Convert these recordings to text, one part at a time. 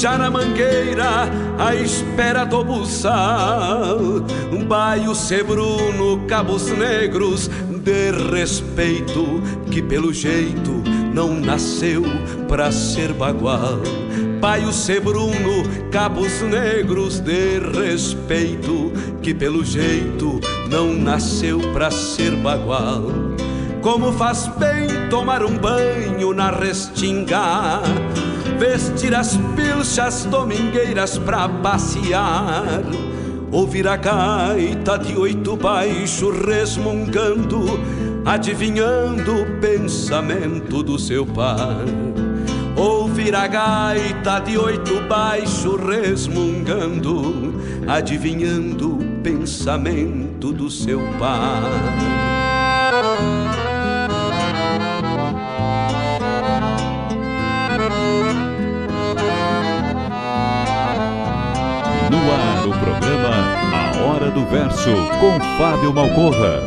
já na mangueira, à espera do buçal. Baio Sebruno, Cabos Negros, de respeito, que pelo jeito não nasceu pra ser bagual. Baio Sebruno, Cabos Negros, de respeito, que pelo jeito não nasceu pra ser bagual. Como faz bem tomar um banho na restinga vestir as pilchas domingueiras pra passear, ouvir a gaita de oito baixo resmungando, adivinhando o pensamento do seu par. Ouvir a gaita de oito baixo resmungando, adivinhando o pensamento do seu par. O programa A Hora do Verso, com Fábio Malcorra.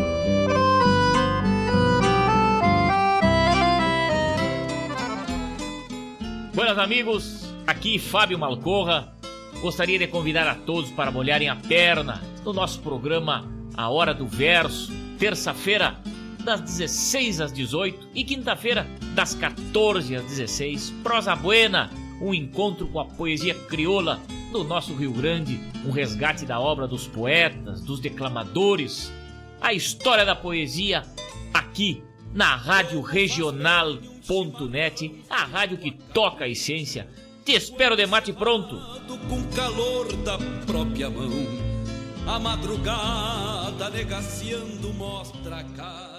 Buenas amigos, aqui Fábio Malcorra. Gostaria de convidar a todos para molharem a perna no nosso programa A Hora do Verso, terça-feira, das 16 às 18 e quinta-feira, das 14 às 16. Prosa Buena, um encontro com a poesia crioula do nosso Rio Grande, um resgate da obra dos poetas, dos declamadores, a história da poesia aqui na Rádio Regional.net, a rádio que toca a essência. Te espero de mate pronto. Com calor da própria mão, a madrugada negaciando mostra a cara.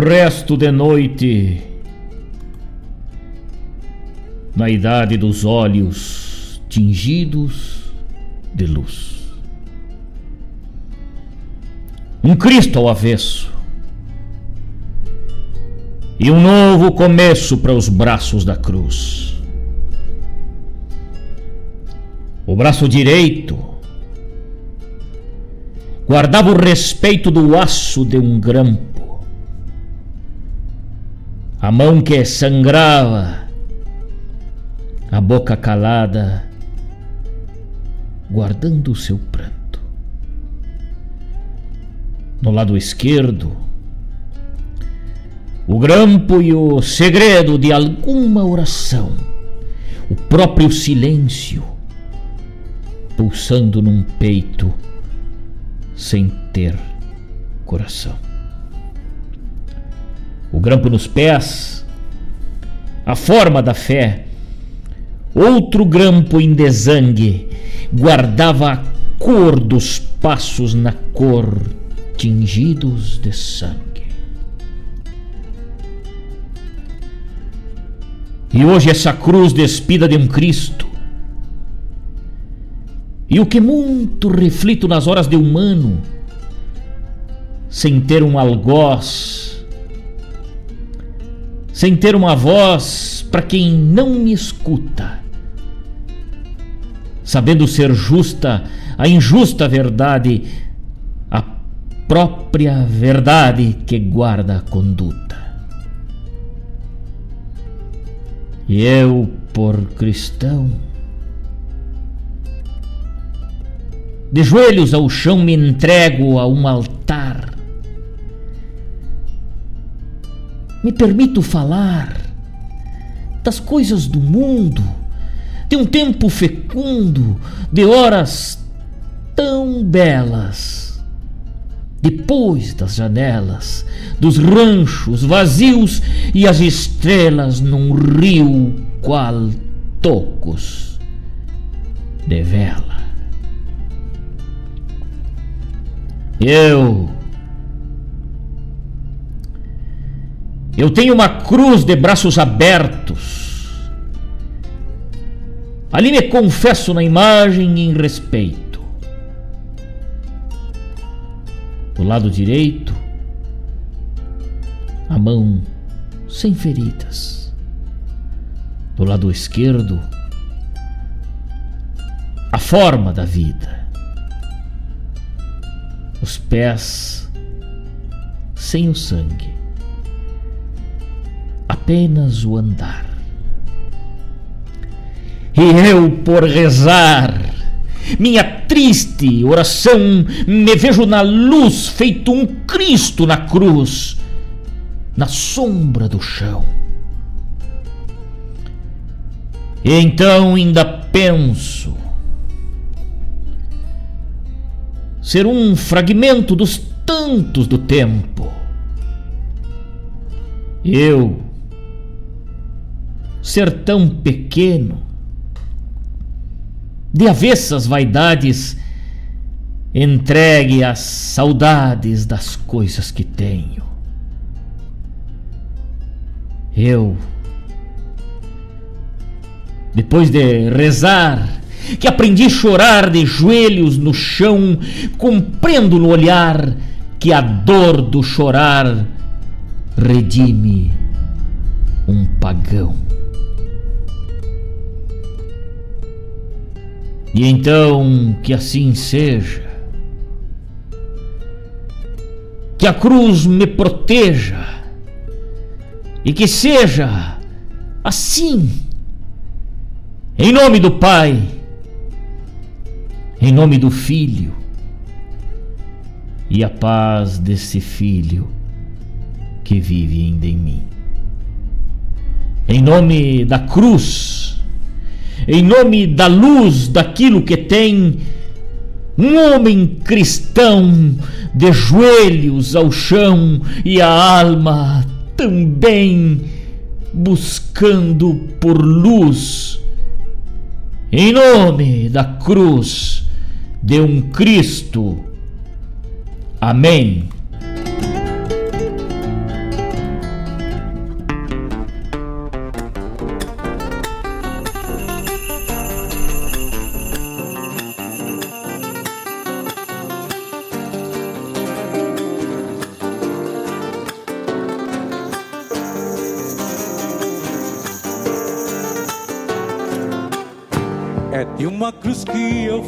Resto de noite, na idade dos olhos tingidos de luz. Um Cristo ao avesso e um novo começo para os braços da cruz. O braço direito guardava o respeito do aço de um grampo a mão que sangrava, a boca calada, guardando o seu pranto. No lado esquerdo, o grampo e o segredo de alguma oração, o próprio silêncio, pulsando num peito sem ter coração grampo nos pés, a forma da fé. Outro grampo em desangue guardava a cor dos passos na cor, tingidos de sangue. E hoje essa cruz despida de um Cristo. E o que muito reflito nas horas de humano, sem ter um algoz sem ter uma voz para quem não me escuta. Sabendo ser justa a injusta verdade, a própria verdade que guarda a conduta. E eu, por cristão, de joelhos ao chão me entrego a um altar me permito falar das coisas do mundo, de um tempo fecundo, de horas tão belas. Depois das janelas, dos ranchos vazios e as estrelas num rio qual tocos de vela. Eu. Eu tenho uma cruz de braços abertos. Ali me confesso na imagem em respeito. Do lado direito, a mão sem feridas. Do lado esquerdo, a forma da vida os pés sem o sangue, apenas o andar. E eu, por rezar, minha triste oração, me vejo na luz, feito um Cristo na cruz, na sombra do chão. E então ainda penso ser um fragmento dos tantos do tempo. Eu, ser tão pequeno, de avessas vaidades, entregue às saudades das coisas que tenho. Eu, depois de rezar que aprendi a chorar de joelhos no chão, compreendo no olhar que a dor do chorar redime um pagão. E então que assim seja, que a cruz me proteja. E que seja assim, em nome do Pai. Em nome do Filho. E a paz desse Filho que vive ainda em mim. Em nome da cruz, em nome da luz daquilo que tem um homem cristão de joelhos ao chão e a alma também buscando por luz. Em nome da cruz, de um Cristo. Amém.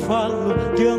Falo, diante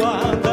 agua.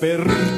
perros.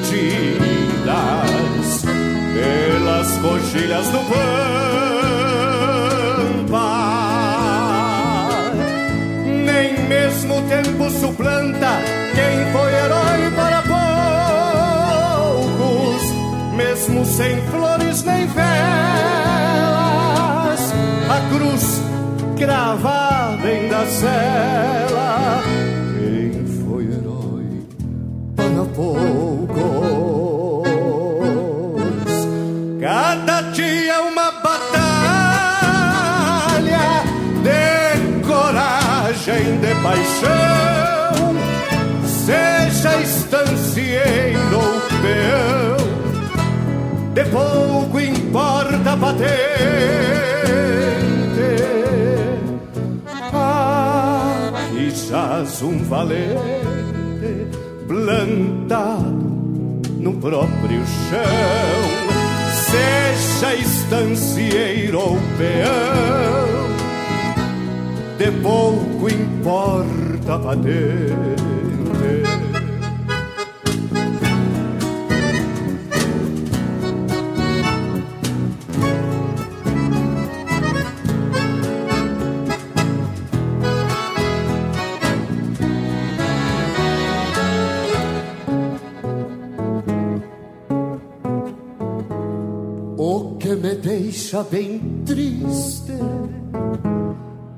Deixa bem triste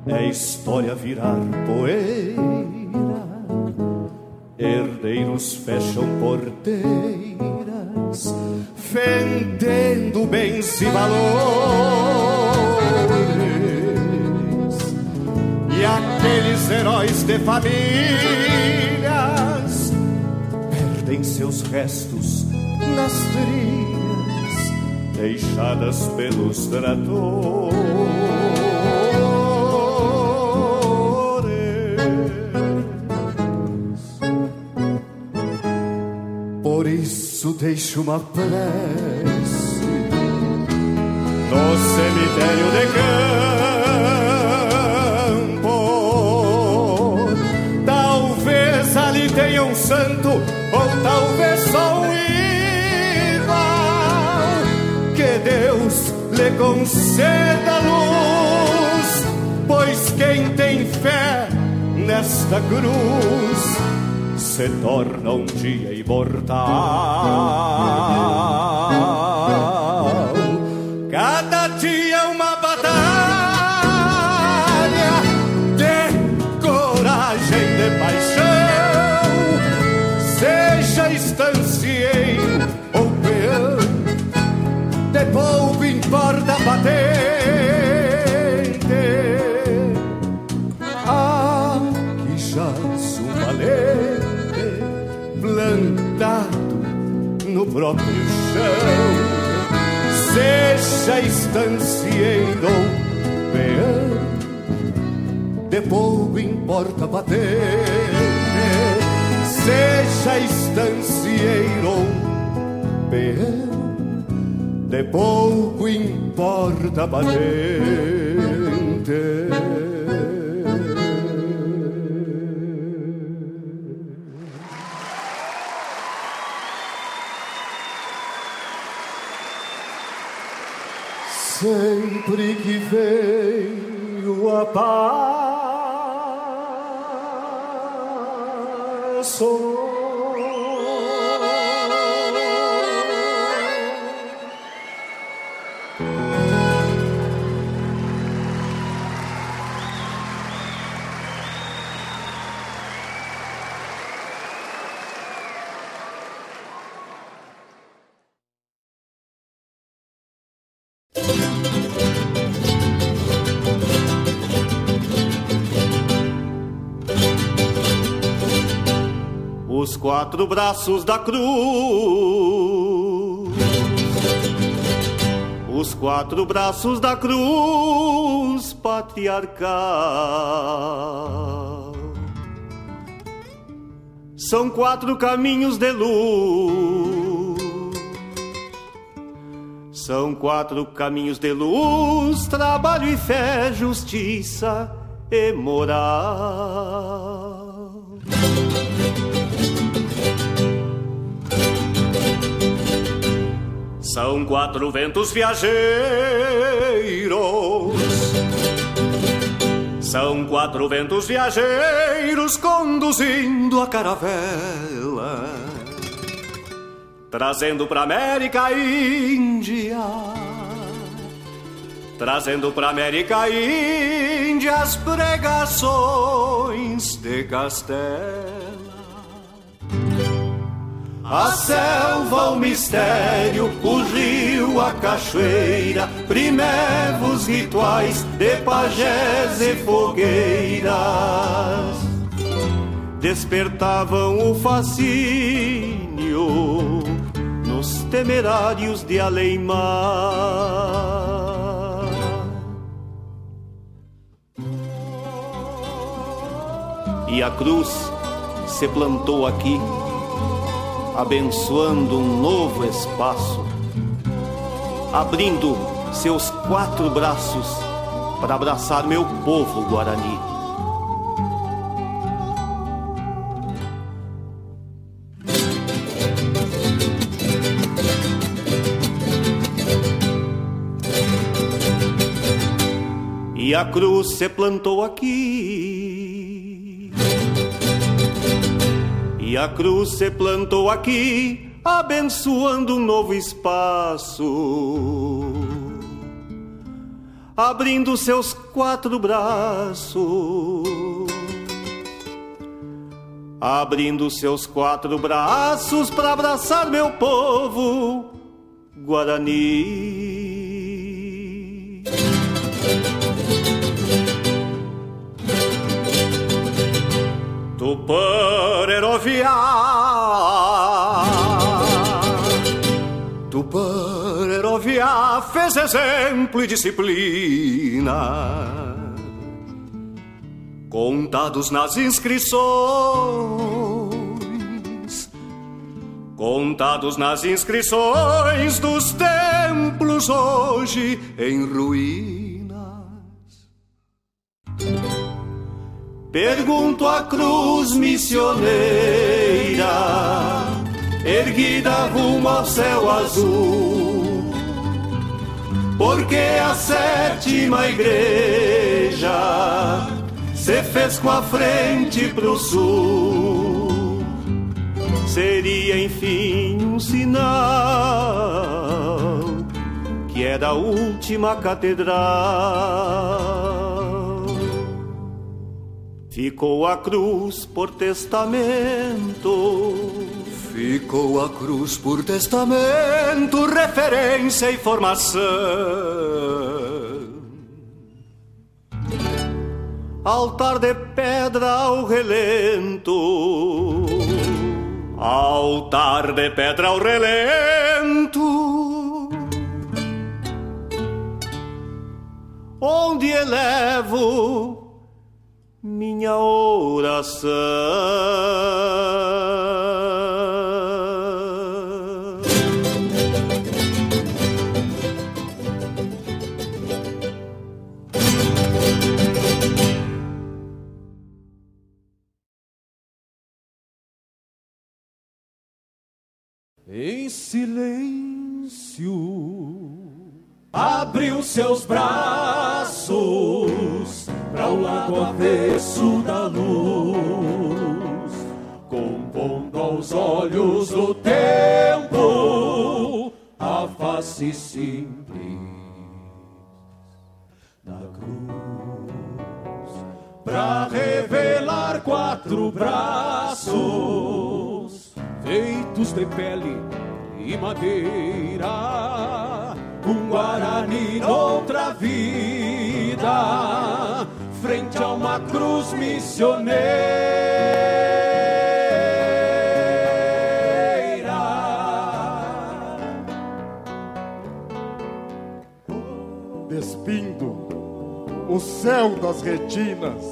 é história virar poeira. Herdeiros fecham porteiras, vendendo bens e valores. E aqueles heróis de famílias perdem seus restos nas trilhas deixadas pelos tratores. Por isso deixo uma prece no cemitério de campo. Talvez ali tenha um santo, conceda luz, pois quem tem fé nesta cruz se torna um dia imortal. Seja estancieiro ou peão, de pouco importa patente. Seja estancieiro ou peão, de pouco importa a Sempre que venho a passo quatro braços da cruz, os quatro braços da cruz patriarcal. São quatro caminhos de luz. São quatro caminhos de luz, trabalho e fé, justiça e moral. São quatro ventos viajeiros, são quatro ventos viajeiros conduzindo a caravela, trazendo pra América Índia, trazendo pra América Índia as pregações de Castela. A selva, o mistério, o rio, a cachoeira, primevos rituais de pajés e fogueiras despertavam o fascínio nos temerários de além-mar. E a cruz se plantou aqui abençoando um novo espaço, abrindo seus quatro braços para abraçar meu povo guarani. E a cruz se plantou aqui. A cruz se plantou aqui, abençoando um novo espaço, abrindo seus quatro braços, abrindo seus quatro braços para abraçar meu povo Guarani. Tuparerovia Tuparerovia fez exemplo e disciplina. Contados nas inscrições. Contados nas inscrições dos templos hoje em ruínas Pergunto à cruz missioneira, erguida rumo ao céu azul, porque a sétima igreja se fez com a frente pro sul. Seria enfim um sinal que é da última catedral. Ficou a cruz por testamento. Ficou a cruz por testamento, referência e formação. Altar de pedra ao relento. Altar de pedra ao relento. Onde elevo minha oração. Em silêncio, abriu seus braços para o lado avesso da luz, compondo aos olhos do tempo a face simples da cruz, para revelar quatro braços feitos de pele e madeira, um guarani noutra vida frente a uma cruz missioneira. Despindo o céu das retinas,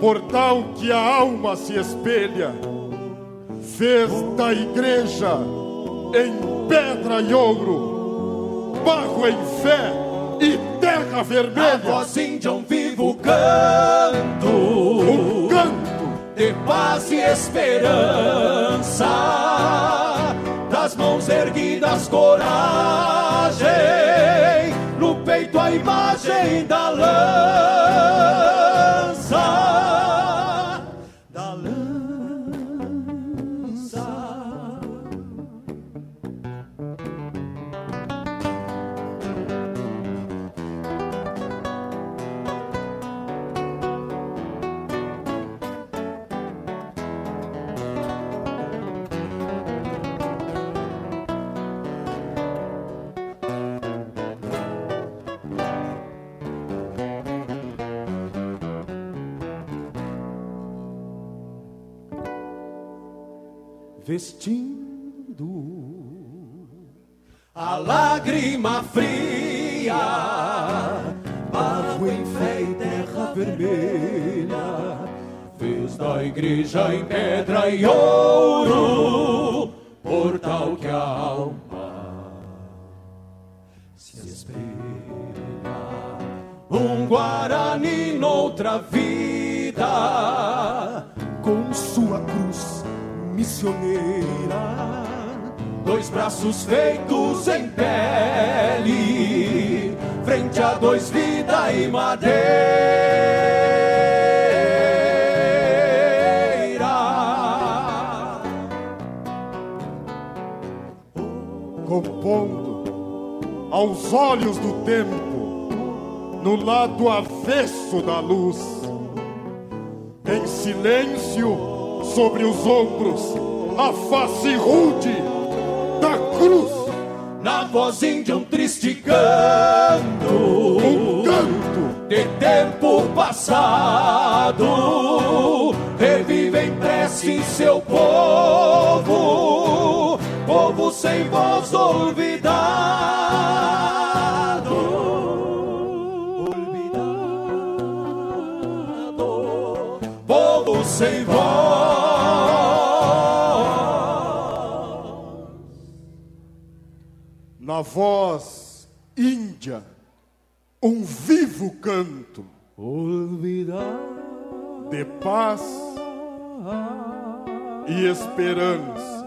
portal que a alma se espelha, fez da igreja em pedra e ouro, barro em fé e terra vermelha. A voz índia um vivo canto, um canto de paz e esperança, das mãos erguidas coragem, no peito a imagem da lança, vestindo a lágrima fria, barro em fé e terra vermelha, fez da igreja em pedra e ouro, portal que a alma se espelha. Um Guarani noutra vida, missioneira, dois braços feitos em pele, frente a dois vida e madeira. compondo aos olhos do tempo, no lado avesso da luz, em silêncio sobre os ombros, a face rude da cruz. Na voz índia um triste canto, Um canto de tempo passado revive em prece em seu povo, povo sem voz olvidado, sem voz. Na voz índia, um vivo canto de paz e esperança.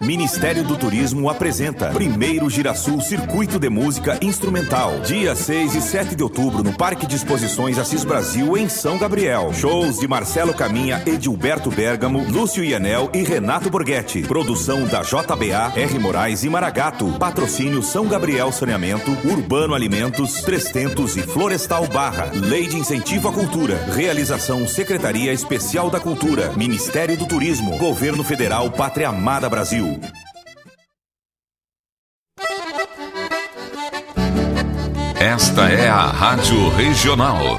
Ministério do Turismo apresenta Primeiro Girasul Circuito de Música Instrumental. Dia 6 e 7 de outubro no Parque de Exposições Assis Brasil, em São Gabriel. Shows de Marcelo Caminha, Edilberto Bergamo, Lúcio Ianel e Renato Borghetti. Produção da JBA, R. Moraes e Maragato. Patrocínio São Gabriel Saneamento, Urbano Alimentos, Trestentos e Florestal Barra. Lei de Incentivo à Cultura. Realização Secretaria Especial da Cultura. Ministério do Turismo. Governo Federal Pátria Amada Brasil. Esta é a Rádio Regional.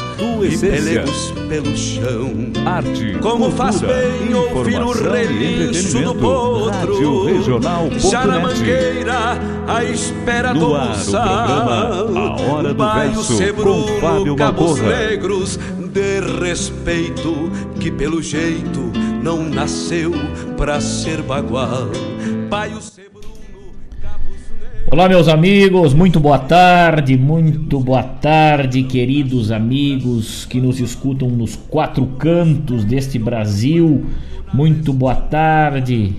tua e essência. pelegos pelo chão. Arte, Como faz cultura, bem ouvir o e relincho do potro. Já na mangueira, à espera do ar, o programa A Hora do Verso, Sebruno, com Fábio Cabos negros de respeito Que pelo jeito não nasceu pra ser bagual Baio Sebruno, Olá, meus amigos, muito boa tarde, muito boa tarde, queridos amigos que nos escutam nos quatro cantos deste Brasil. Muito boa tarde.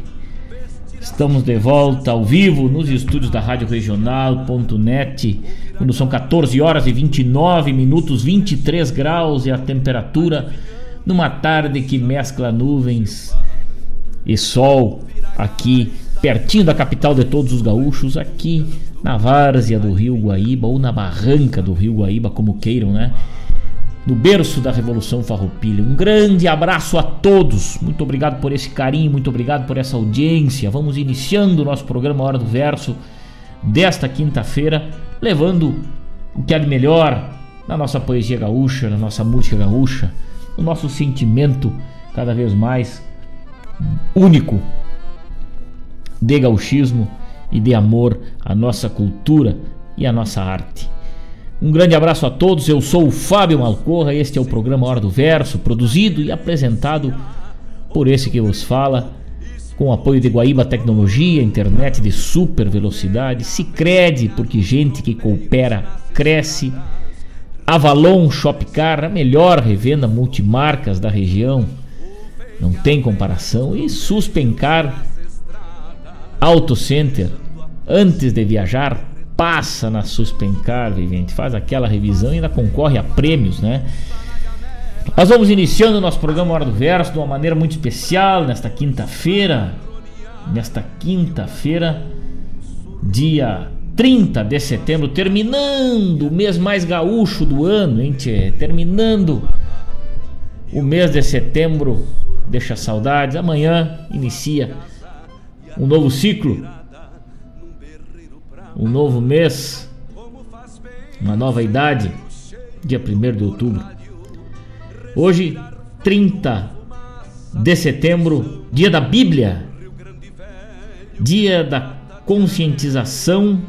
Estamos de volta ao vivo nos estúdios da Rádio Regional.net, quando são 14 horas e 29 minutos, 23 graus e a temperatura numa tarde que mescla nuvens e sol aqui pertinho da capital de todos os gaúchos, aqui na várzea do Rio Guaíba ou na barranca do Rio Guaíba, como queiram, né? no berço da Revolução Farroupilha. Um grande abraço a todos. Muito obrigado por esse carinho, muito obrigado por essa audiência. Vamos iniciando o nosso programa Hora do Verso desta quinta-feira, levando o que há de melhor na nossa poesia gaúcha, na nossa música gaúcha, no nosso sentimento cada vez mais único de gauchismo e de amor à nossa cultura e à nossa arte. Um grande abraço a todos, eu sou o Fábio Malcorra, este é o programa Hora do Verso, produzido e apresentado por esse que vos fala, com o apoio de Guaíba Tecnologia, internet de super velocidade, Sicredi, porque gente que coopera cresce, Avalon Shopcar, a melhor revenda multimarcas da região, não tem comparação, e Suspencar Auto Center, antes de viajar, passa na Suspencar, vivente, faz aquela revisão e ainda concorre a prêmios, né? Nós vamos iniciando o nosso programa Hora do Verso de uma maneira muito especial nesta quinta-feira. Nesta quinta-feira, dia 30 de setembro, terminando o mês mais gaúcho do ano, hein, tchê? Terminando o mês de setembro, deixa saudades. Amanhã inicia um novo ciclo um novo mês, uma nova idade, dia 1 de outubro. Hoje, 30 de setembro, dia da Bíblia, dia da conscientização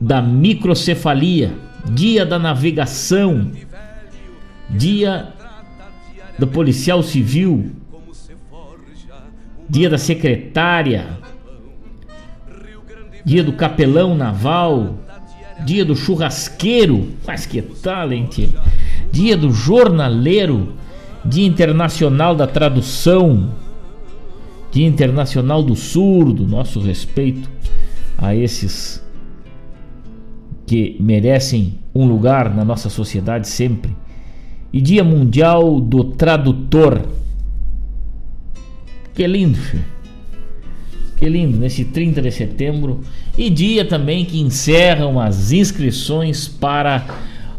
da microcefalia, dia da navegação, dia do policial civil, dia da secretária, dia do capelão naval, dia do churrasqueiro, mas que talent, dia do jornaleiro, dia internacional da tradução, dia internacional do surdo, nosso respeito a esses que merecem um lugar na nossa sociedade sempre. E Dia Mundial do Tradutor. Que lindo, filho. Que lindo, nesse 30 de setembro. E dia também que encerram as inscrições para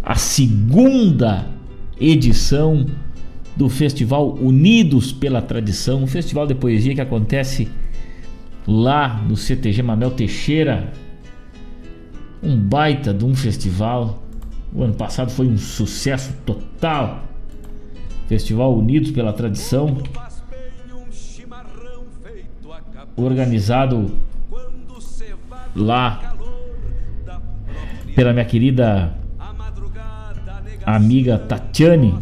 a segunda edição do Festival Unidos pela Tradição, um festival de poesia que acontece lá no CTG Manuel Teixeira. Um baita de um festival. O ano passado foi um sucesso total. Festival Unidos pela Tradição organizado lá pela minha querida amiga Tatiane.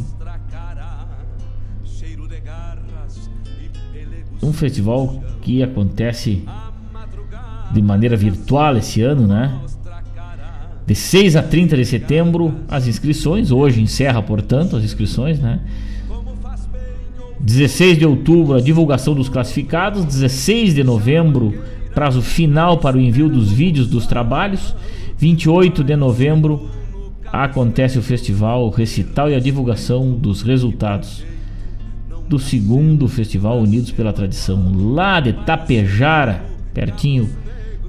Um festival que acontece de maneira virtual esse ano, né? De 6 a 30 de setembro, as inscrições. Hoje encerra, portanto, as inscrições, né? 16 de outubro, a divulgação dos classificados. 16 de novembro, prazo final para o envio dos vídeos dos trabalhos. 28 de novembro, acontece o festival, o recital e a divulgação dos resultados do segundo Festival Unidos pela Tradição, lá de Tapejara, pertinho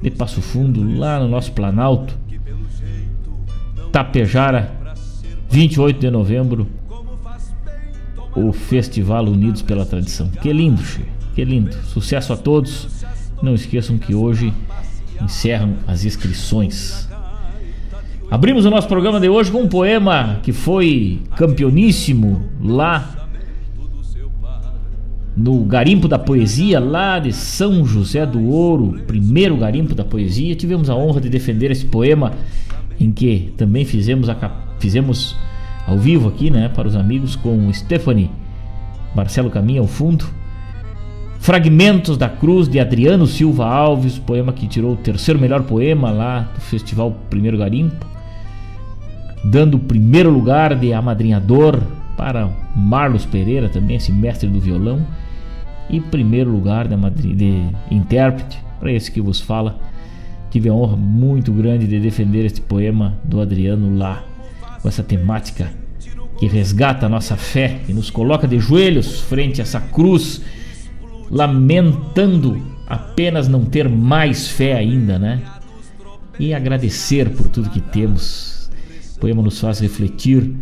de Passo Fundo, lá no nosso Planalto. Tapejara, 28 de novembro, o Festival Unidos pela Tradição. Que lindo, che. que lindo. Sucesso a todos. Não esqueçam que hoje encerram as inscrições. Abrimos o nosso programa de hoje com um poema que foi campeoníssimo lá no Garimpo da Poesia, lá de São José do Ouro, primeiro Garimpo da Poesia. Tivemos a honra de defender esse poema em que também fizemos, a, fizemos ao vivo aqui, né, para os amigos com Stephanie Marcelo Caminha ao fundo. Fragmentos da Cruz de Adriano Silva Alves, poema que tirou o terceiro melhor poema lá do Festival Primeiro Garimpo, dando o primeiro lugar de amadrinhador para Marlos Pereira, também esse mestre do violão, e primeiro lugar de, de intérprete para esse que vos fala. Tive a honra muito grande de defender este poema do Adriano lá com essa temática que resgata a nossa fé e nos coloca de joelhos frente a essa cruz, lamentando apenas não ter mais fé ainda, né? E agradecer por tudo que temos, O poema nos faz refletir,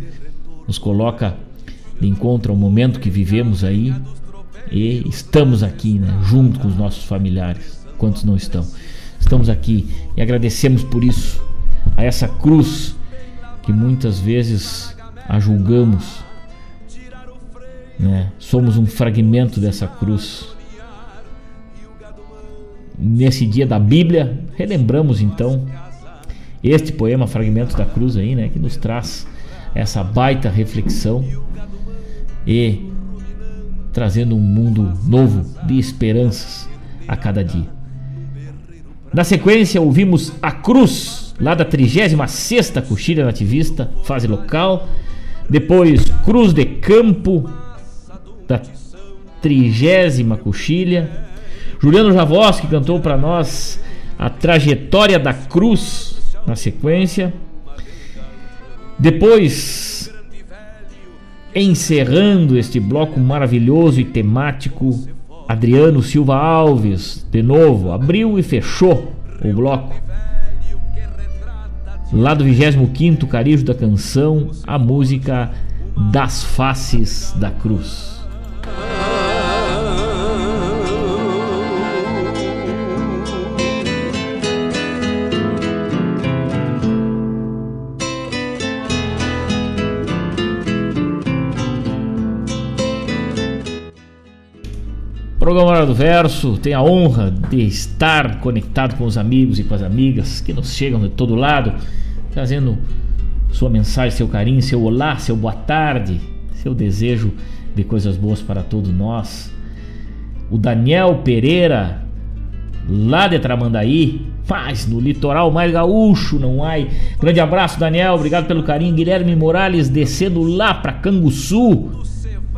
nos coloca de encontro ao momento que vivemos aí e estamos aqui, né, junto com os nossos familiares. Quantos não estão? Estamos aqui e agradecemos por isso a essa cruz que muitas vezes a julgamos. Né? Somos um fragmento dessa cruz. Nesse dia da Bíblia, relembramos então este poema Fragmento da Cruz aí, né, que nos traz essa baita reflexão e trazendo um mundo novo de esperanças a cada dia. Na sequência, ouvimos A Cruz, lá da 36 Coxilha Nativista, fase local. Depois, Cruz de Campo, da 30 Coxilha. Juliano Javos, que cantou para nós a trajetória da cruz na sequência. Depois, encerrando este bloco maravilhoso e temático, Adriano Silva Alves, de novo, abriu e fechou o bloco. Lá do 25 Carijo da Canção, a música Das Faces da Cruz. Programa Hora do Verso tem a honra de estar conectado com os amigos e com as amigas que nos chegam de todo lado, trazendo sua mensagem, seu carinho, seu olá, seu boa tarde, seu desejo de coisas boas para todos nós. O Daniel Pereira, lá de Tramandaí, mas no litoral mais gaúcho, não há. Grande abraço, Daniel, obrigado pelo carinho. Guilherme Morales descendo lá para Canguçu,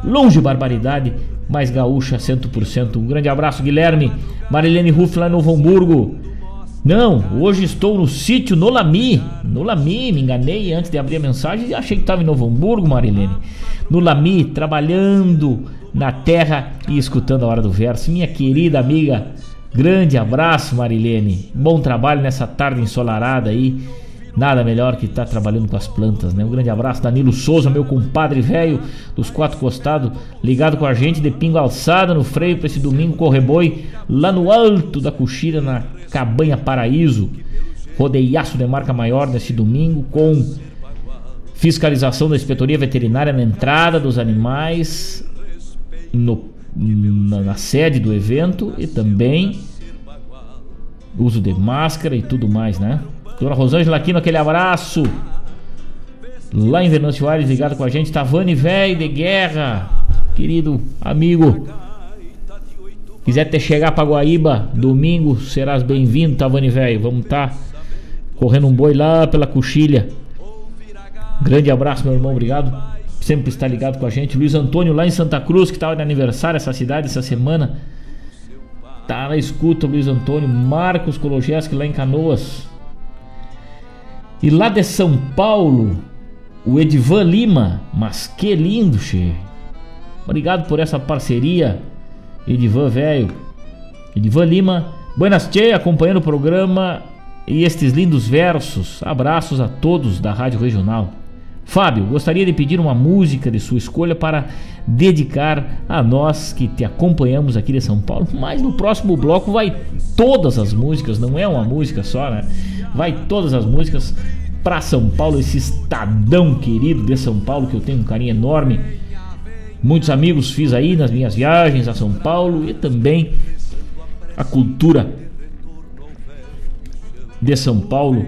longe barbaridade mais gaúcha 100%. Um grande abraço, Guilherme. Marilene Ruff lá em Novo Hamburgo. Não, hoje estou no sítio Nolami. Nolami, me enganei antes de abrir a mensagem e achei que estava em Novo Hamburgo, Marilene. Nolami, trabalhando na terra e escutando a hora do verso. Minha querida amiga, grande abraço, Marilene. Bom trabalho nessa tarde ensolarada aí. Nada melhor que estar tá trabalhando com as plantas, né? Um grande abraço, Danilo Souza, meu compadre velho dos quatro costados, ligado com a gente de pingo alçada no freio para esse domingo correboi lá no alto da coxilha na Cabanha Paraíso. Rodeiaço de marca maior nesse domingo com fiscalização da inspetoria veterinária na entrada dos animais no, na, na sede do evento e também uso de máscara e tudo mais, né? Dona Rosângela Aquino, aquele abraço. Lá em Venâncio Aires, ligado com a gente. Tavani Velho de Guerra, querido amigo. Quiser ter chegar para Guaíba, domingo, serás bem-vindo, Tavani Velho. Vamos estar tá correndo um boi lá pela coxilha. Grande abraço, meu irmão, obrigado. Sempre está ligado com a gente. Luiz Antônio lá em Santa Cruz, que estava de aniversário essa cidade essa semana. Tá na escuta, Luiz Antônio. Marcos Kologeski lá em Canoas. E lá de São Paulo, o Edivan Lima. Mas que lindo, che. Obrigado por essa parceria, Edivan velho. Edivan Lima. Buenas Tchê, acompanhando o programa e estes lindos versos. Abraços a todos da Rádio Regional. Fábio, gostaria de pedir uma música de sua escolha para dedicar a nós que te acompanhamos aqui de São Paulo. Mas no próximo bloco vai todas as músicas, não é uma música só, né? Vai todas as músicas para São Paulo, esse estadão querido de São Paulo que eu tenho um carinho enorme. Muitos amigos fiz aí nas minhas viagens a São Paulo e também a cultura de São Paulo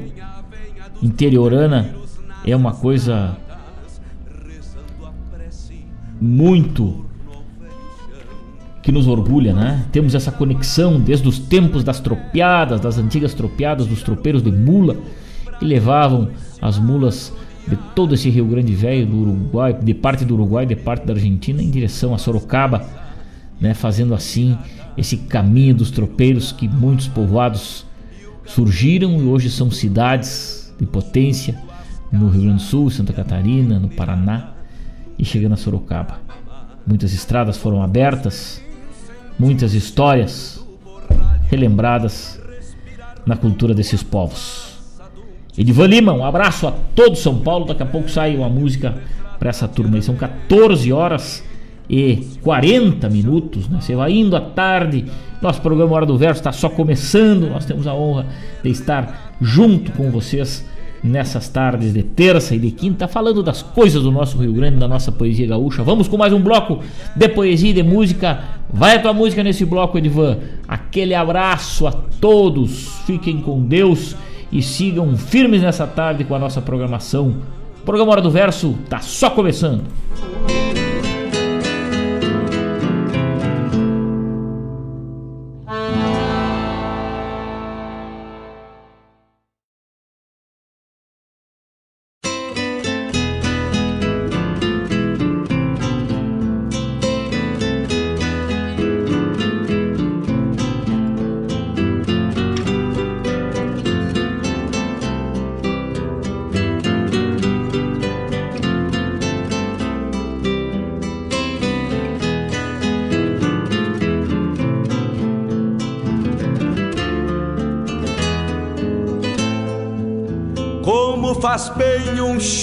interiorana é uma coisa muito que nos orgulha, né? Temos essa conexão desde os tempos das tropiadas, das antigas tropiadas, dos tropeiros de mula, que levavam as mulas de todo esse Rio Grande Velho, do Uruguai, de parte do Uruguai, de parte da Argentina, em direção a Sorocaba, né? Fazendo assim esse caminho dos tropeiros que muitos povoados surgiram e hoje são cidades de potência no Rio Grande do Sul, Santa Catarina, no Paraná e chegando a Sorocaba. Muitas estradas foram abertas, muitas histórias relembradas na cultura desses povos. Edivan Lima, um abraço a todo São Paulo. Daqui a pouco sai uma música para essa turma. São 14 horas e 40 minutos, né? Você vai indo à tarde. Nosso programa Hora do Verso está só começando. Nós temos a honra de estar junto com vocês nessas tardes de terça e de quinta, falando das coisas do nosso Rio Grande, da nossa poesia gaúcha. Vamos com mais um bloco de poesia e de música. Vai a tua música nesse bloco, Edivan. Aquele abraço a todos. Fiquem com Deus e sigam firmes nessa tarde com a nossa programação. O programa Hora do Verso tá só começando.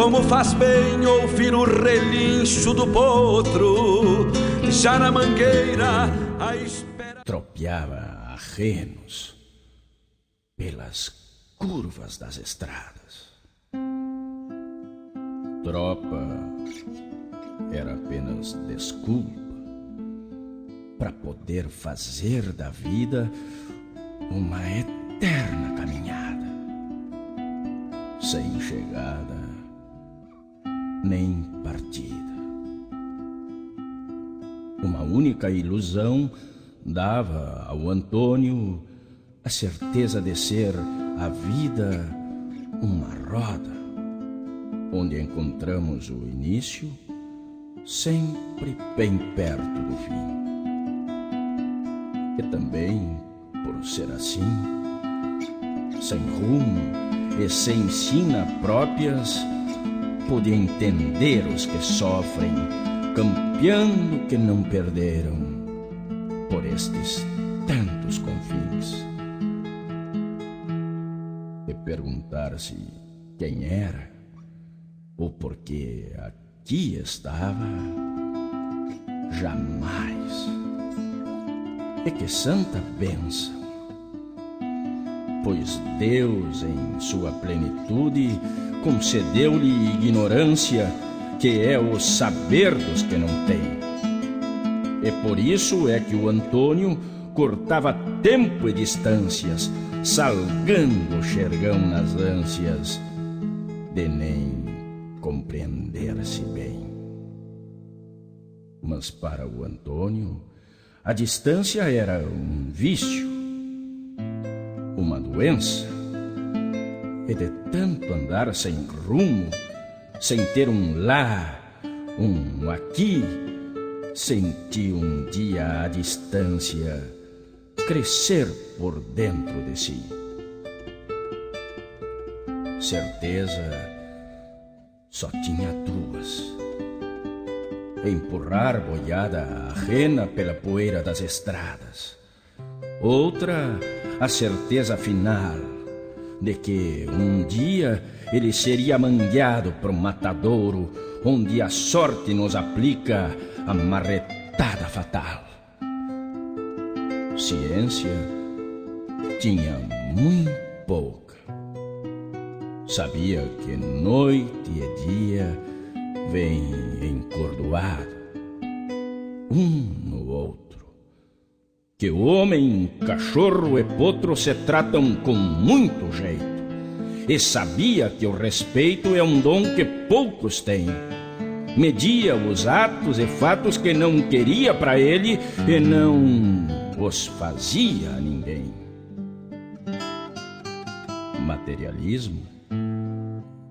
Como faz bem ouvir o relincho do potro, já na mangueira a espera. Tropeava a renos pelas curvas das estradas. Tropa era apenas desculpa para poder fazer da vida uma eterna caminhada, sem chegada nem partida. Uma única ilusão dava ao Antônio a certeza de ser a vida uma roda, onde encontramos o início sempre bem perto do fim. E também, por ser assim, sem rumo e sem sina próprias, pude entender os que sofrem, campeando que não perderam por estes tantos confins. E perguntar-se quem era ou por que aqui estava, jamais. E que santa bênção! Pois Deus, em sua plenitude, concedeu-lhe ignorância, que é o saber dos que não têm. E por isso é que o Antônio cortava tempo e distâncias, salgando o xergão nas ânsias de nem compreender-se bem. Mas para o Antônio, a distância era um vício, uma doença e de tanto andar sem rumo, sem ter um lá, um aqui, senti um dia a distância crescer por dentro de si. Certeza só tinha duas. Empurrar boiada a rena pela poeira das estradas. Outra, a certeza final de que um dia ele seria mangueado para um matadouro onde a sorte nos aplica a marretada fatal. Ciência tinha muito pouca. Sabia que noite e dia vêm encordoado, um no outro que o homem, cachorro e potro se tratam com muito jeito. E sabia que o respeito é um dom que poucos têm. Media os atos e fatos que não queria para ele e não os fazia a ninguém. Materialismo?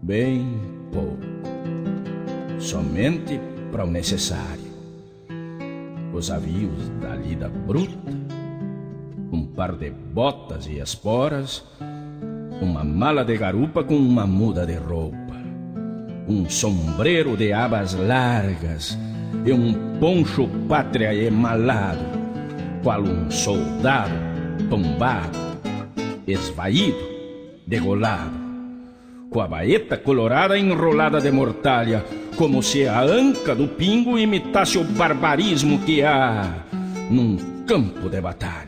Bem pouco. somente para o necessário. Os avios da lida bruta, um par de botas e esporas, uma mala de garupa com uma muda de roupa, um sombreiro de abas largas e um poncho pátria emalado, qual um soldado tombado, esvaído, degolado, com a baeta colorada enrolada de mortalha, como se a anca do pingo imitasse o barbarismo que há num campo de batalha.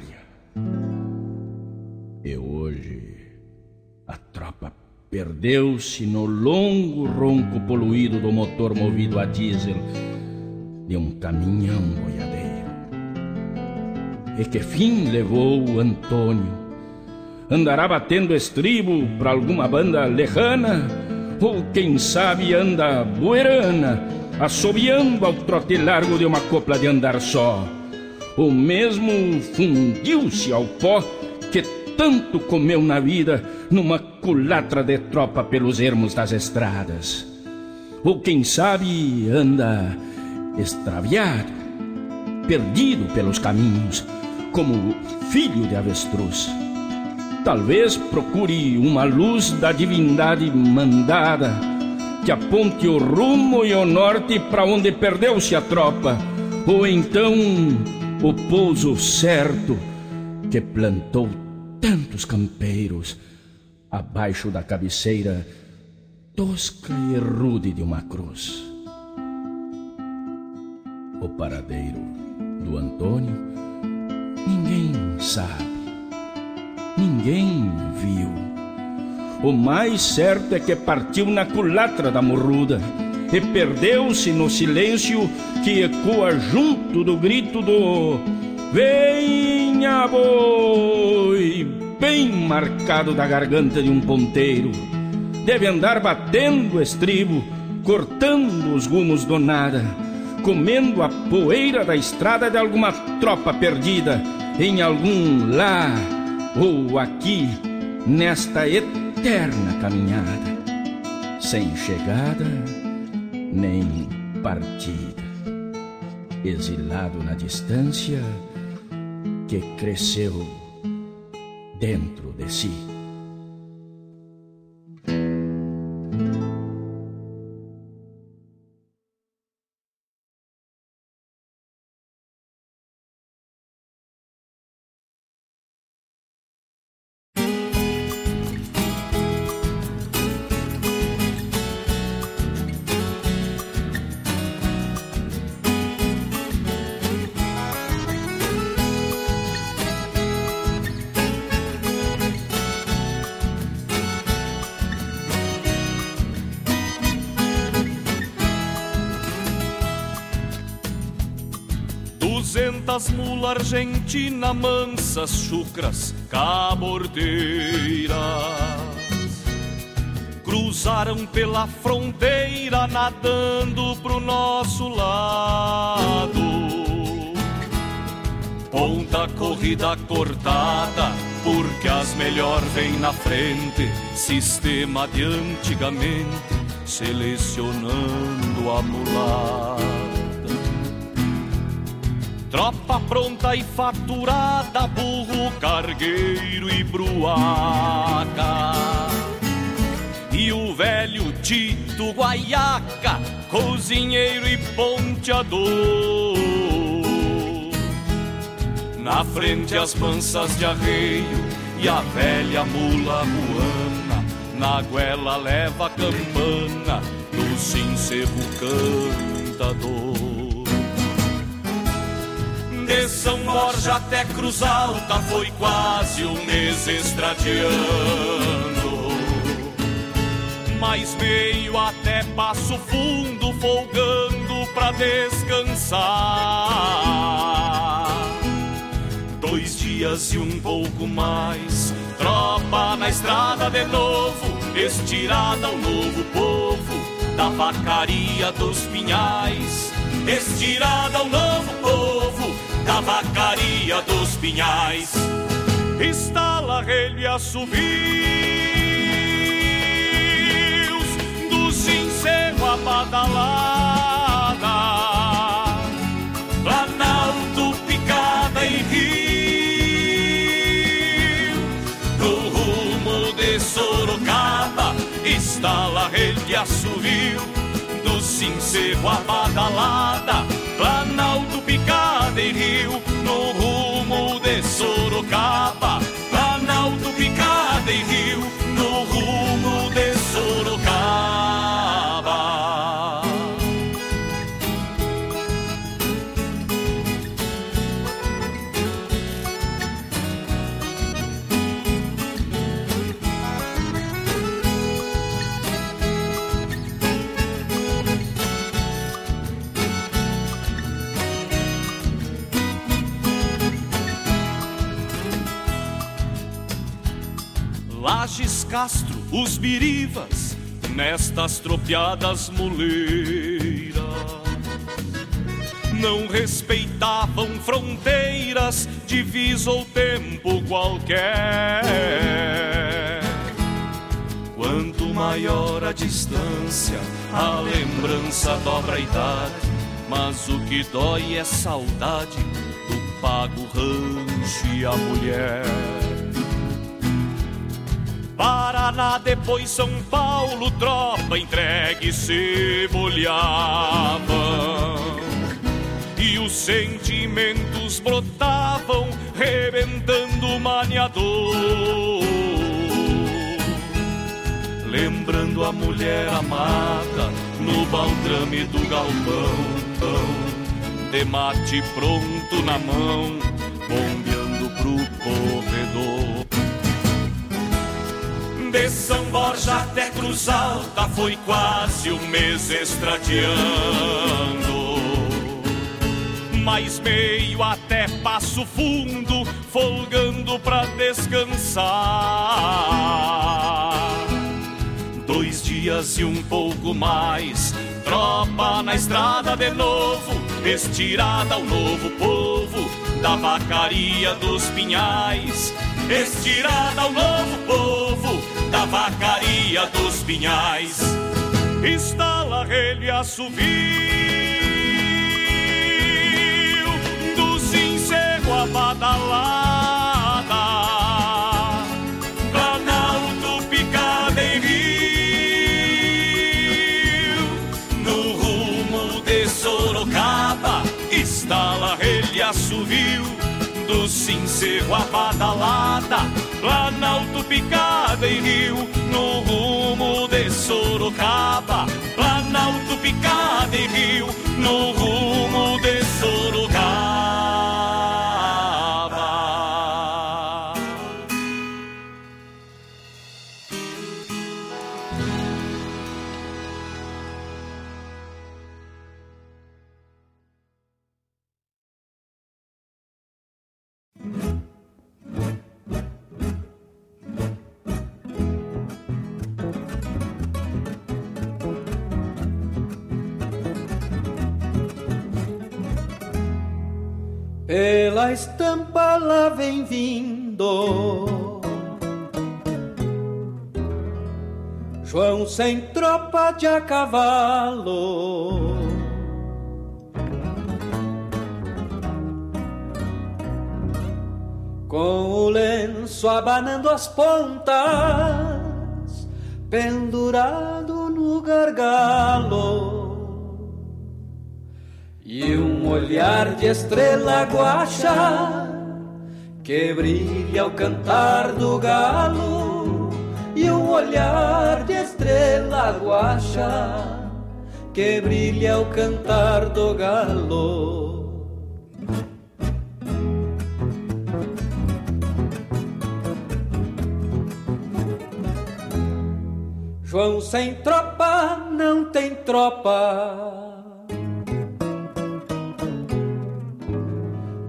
Perdeu-se no longo ronco poluído do motor movido a diesel de um caminhão boiadeiro. E que fim levou o Antônio? Andará batendo estribo para alguma banda lejana? Ou quem sabe anda buerana, assobiando ao trote largo de uma copla de andar só? Ou mesmo fundiu-se ao pó tanto comeu na vida numa culatra de tropa pelos ermos das estradas? Ou quem sabe anda extraviado, perdido pelos caminhos, como filho de avestruz. Talvez procure uma luz da divindade mandada que aponte o rumo e o norte para onde perdeu-se a tropa, ou então o pouso certo que plantou tantos campeiros abaixo da cabeceira tosca e rude de uma cruz. O paradeiro do Antônio ninguém sabe, ninguém viu. O mais certo é que partiu na culatra da morruda e perdeu-se no silêncio que ecoa junto do grito do Venha boi, bem marcado da garganta de um ponteiro. Deve andar batendo estribo, cortando os rumos do nada, comendo a poeira da estrada de alguma tropa perdida em algum lá ou aqui nesta eterna caminhada, sem chegada nem partida, exilado na distância que cresceu dentro de si. Mula argentina mansas, chucras, cabordeiras Cruzaram pela fronteira nadando pro nosso lado. Ponta corrida cortada, porque as melhor vêm na frente. Sistema de antigamente, selecionando a mulata Tropa pronta e faturada, burro, cargueiro e bruaca. E o velho Tito Guaiaca, cozinheiro e ponteador. Na frente as mansas de arreio e a velha mula ruana. Na goela leva a campana do sincero cantador de São Borja até Cruz Alta foi quase um mês estradiano. Mas meio até Passo Fundo folgando pra descansar. Dois dias e um pouco mais, tropa na estrada de novo, estirada ao novo povo da vacaria dos pinhais, estirada ao novo povo da vacaria dos pinhais. Estala ele a subir do sincero a badalada. Planalto, picada e rio, no rumo de Sorocaba. Estala ele a subir do sincero a badalada. Planalto, Castro, os birivas, nestas tropiadas muleiras. Não respeitavam fronteiras, divisa ou tempo qualquer. Quanto maior a distância, a lembrança dobra a idade. Mas o que dói é saudade do pago rancho e a mulher. Paraná, depois São Paulo, tropa entregue se bolhavam. E os sentimentos brotavam, rebentando o maniador. Lembrando a mulher amada no baldrame do galpão. De mate pronto na mão, bombeando pro corredor. De São Borja até Cruz Alta foi quase um mês estradiando. Mais meio até Passo Fundo, folgando pra descansar. Dois dias e um pouco mais, tropa na estrada de novo, estirada ao novo povo da vacaria dos pinhais. Estirada ao novo povo da vacaria dos pinhais. Estala relho e assovio do sincero a badalada. Planalto picada em rio no rumo de Sorocaba. Estala relho e assovio do sincero a badalada, Planalto picada em rio, no rumo de Sorocaba. Planalto picada em rio, no rumo de Sorocaba. Pela estampa lá vem vindo. João sem tropa de a cavalo. Com o lenço abanando as pontas Pendurado no gargalo e um olhar de estrela guacha que brilha ao cantar do galo. E um olhar de estrela guacha que brilha ao cantar do galo. João sem tropa não tem tropa.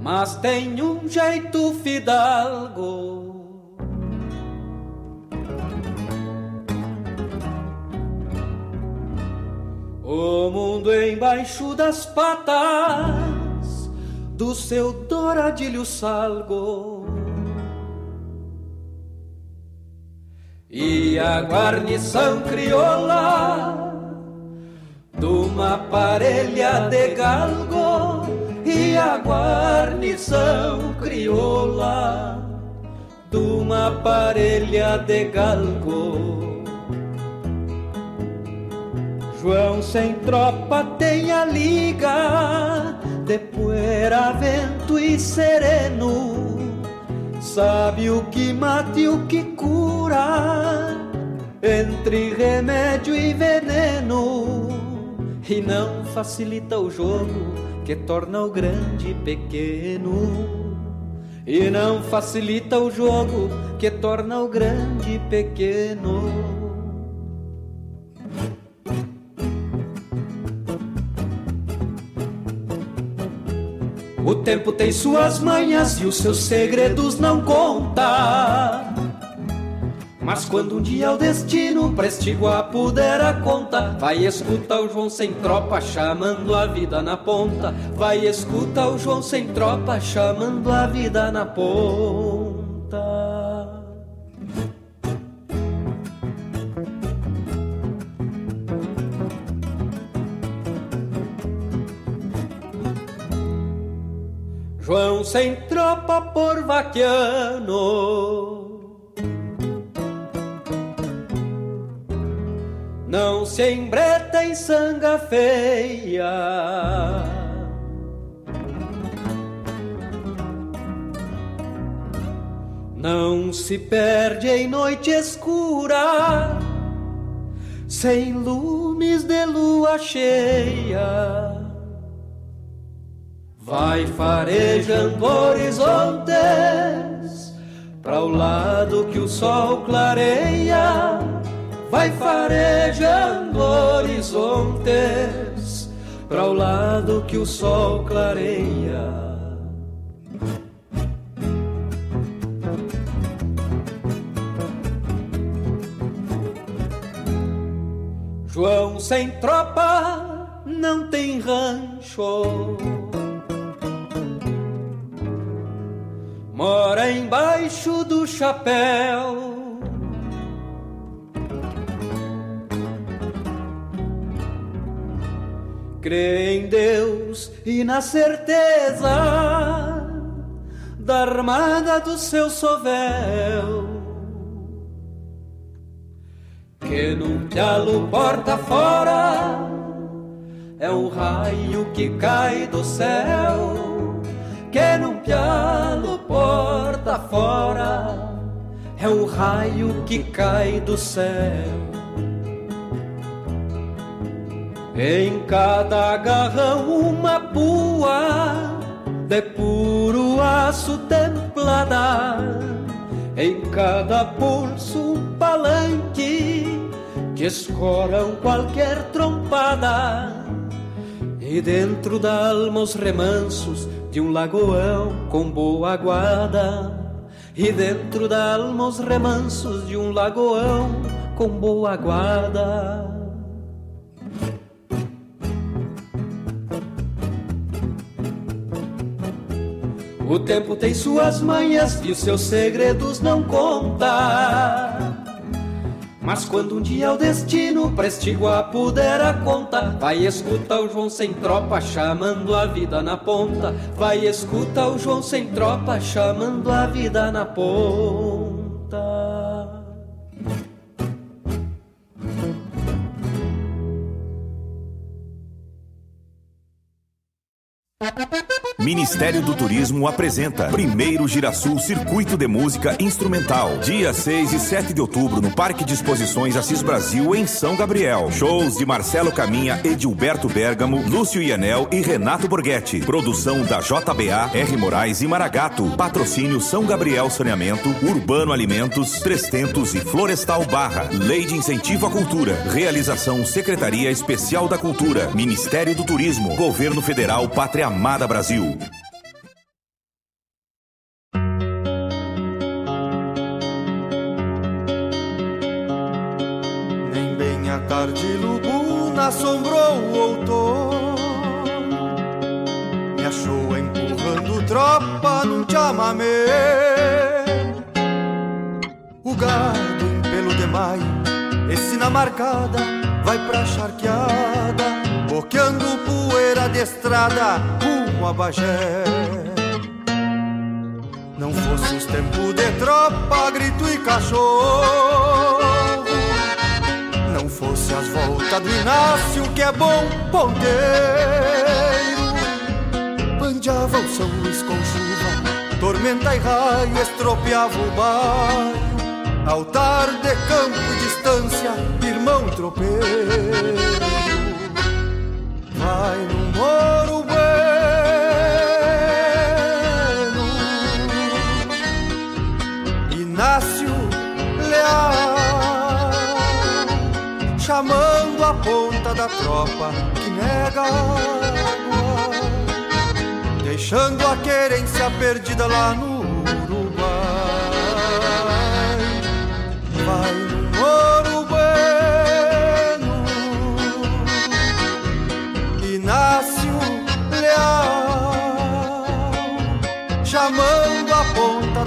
Mas tem um jeito fidalgo. O mundo embaixo das patas do seu douradilho salgo. E a guarnição crioula de uma parelha de galgo e a guarnição crioula de uma parelha de galgo. João sem tropa tem a liga de poeira, vento e sereno. Sabe o que mata e o que cura, entre remédio e veneno. E não facilita o jogo que torna o grande pequeno. E não facilita o jogo que torna o grande pequeno. O tempo tem suas manhas e os seus segredos não conta. Mas quando um dia o destino pra este Guapo der a conta, vai escutar o João sem tropa chamando a vida na ponta. Vai escutar o João sem tropa chamando a vida na ponta. João sem tropa por vaquiano. Não se embreta em sanga feia. Não se perde em noite escura, sem lumes de lua cheia. Vai farejando horizontes para o lado que o sol clareia. Vai farejando horizontes para o lado que o sol clareia. João sem tropa não tem rancho. mora embaixo do chapéu. Crê em Deus e na certeza da armada do seu sovel. Que num pialo porta fora é um raio que cai do céu que num pialo porta fora é um raio que cai do céu. Em cada garrão uma pua de puro aço templada, em cada pulso um palanque que escoram qualquer trompada. E dentro da alma os remansos de um lagoão com boa guarda. E dentro da alma os remansos de um lagoão com boa guarda. O tempo tem suas manhas e os seus segredos não conta. Mas quando um dia o destino der a conta, vai escutar o João sem tropa chamando a vida na ponta. Vai escutar o João sem tropa chamando a vida na ponta. Ministério do Turismo apresenta Primeiro Girasul Circuito de Música Instrumental. Dia 6 e 7 de outubro no Parque de Exposições Assis Brasil, em São Gabriel. Shows de Marcelo Caminha, Edilberto Bergamo, Lúcio Ianel e Renato Borghetti. Produção da JBA, R. Moraes e Maragato. Patrocínio São Gabriel Saneamento, Urbano Alimentos, Trestentos e Florestal Barra. Lei de Incentivo à Cultura. Realização Secretaria Especial da Cultura. Ministério do Turismo. Governo Federal Pátria Amada Brasil. Nem bem a tarde lubuna assombrou o outono. Me achou empurrando tropa num chamamé O gado em pelo de maio, esse na marcada Vai pra charqueada, boqueando poeira de estrada Rumo a Bagé. Não fosse os tempos de tropa, grito e cachorro. Não fosse as voltas do Inácio que é bom ponteiro. Pandeava o São Luís com chuva Tormenta e raio estropiava o bairro. Altar de campo e distância, irmão tropeiro Vai no moro bueno. Inácio Leal Chamando a ponta da tropa que nega água Deixando a querência perdida lá no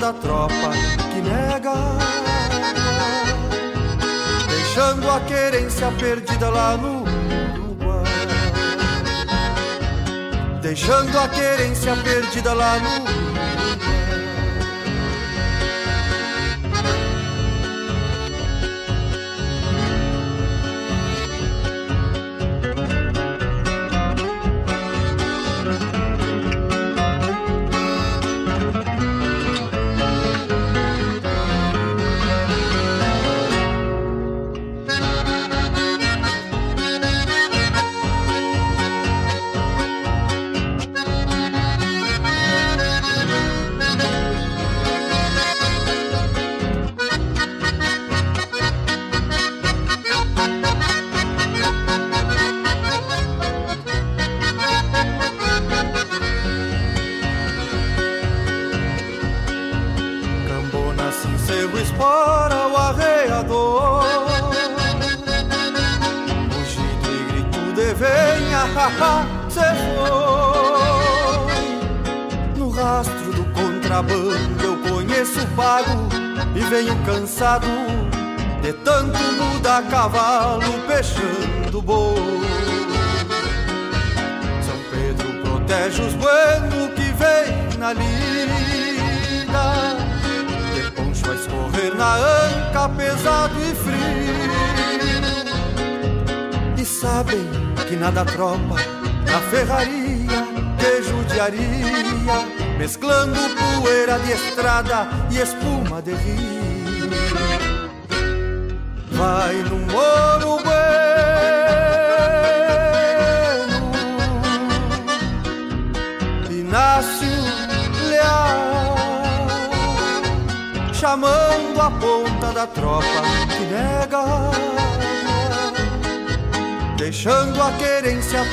da tropa que nega. Deixando a querência perdida lá no Uruguai. Deixando a querência perdida lá no Uruguai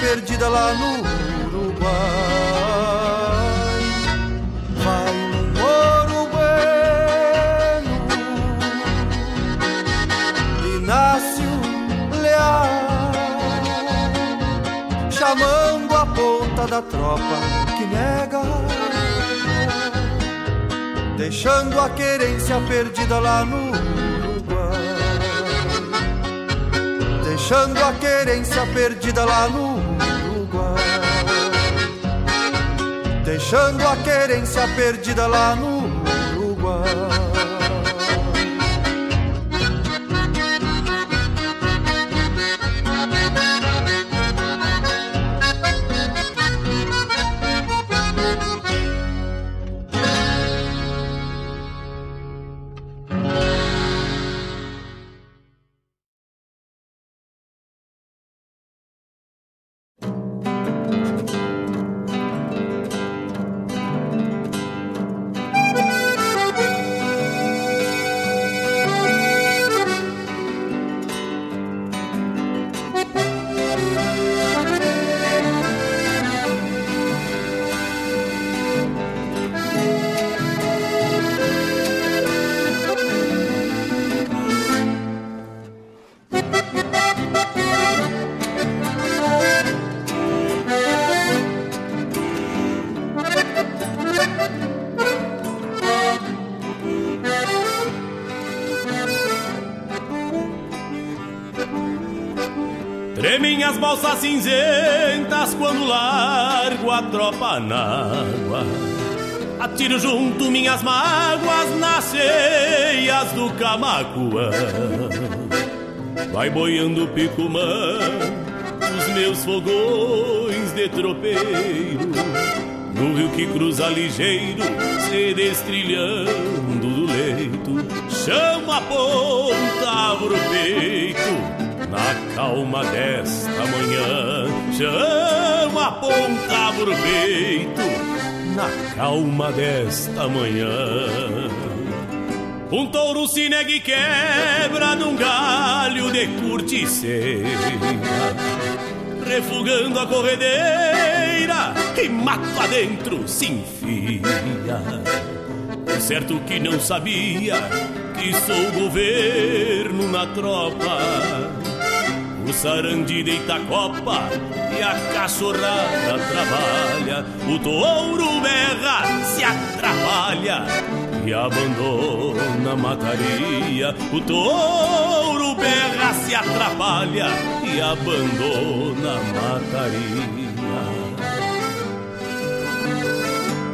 perdida lá no Uruguai. Vai no moro bueno Inácio Leal Chamando a ponta da tropa que nega Deixando a querência perdida lá no Uruguai. Deixando a querência perdida lá no Deixando a querência perdida lá no a tropa na água. Atiro junto minhas mágoas nas ceias do Camacuã. vai boiando o picumã, os meus fogões de tropeiro, no rio que cruza ligeiro, se destrilhando do leito, chama a ponta pro peito, na calma desta manhã, chama ponta peito, na calma desta manhã. Um touro se nega e quebra num galho de corticeira Refugando a corredeira e mato adentro se enfia O certo que não sabia que sou governo na tropa O sarandi deita a copa e a cachorrada trabalha O touro berra, se atrapalha e abandona a mataria. O touro berra, se atrapalha e abandona a mataria.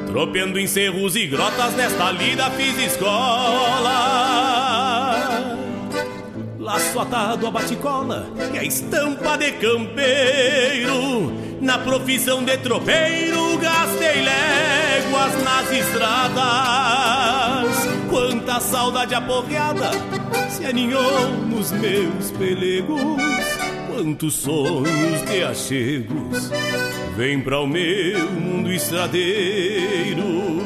Tropeando em cerros e grotas, nesta lida fiz escola. Laço atado a baticola e a estampa de campeiro. Na profissão de tropeiro, gastei léguas nas estradas. Quanta saudade aporreada se aninhou nos meus pelegos. Quantos sonhos de achegos vem para o meu mundo estradeiro.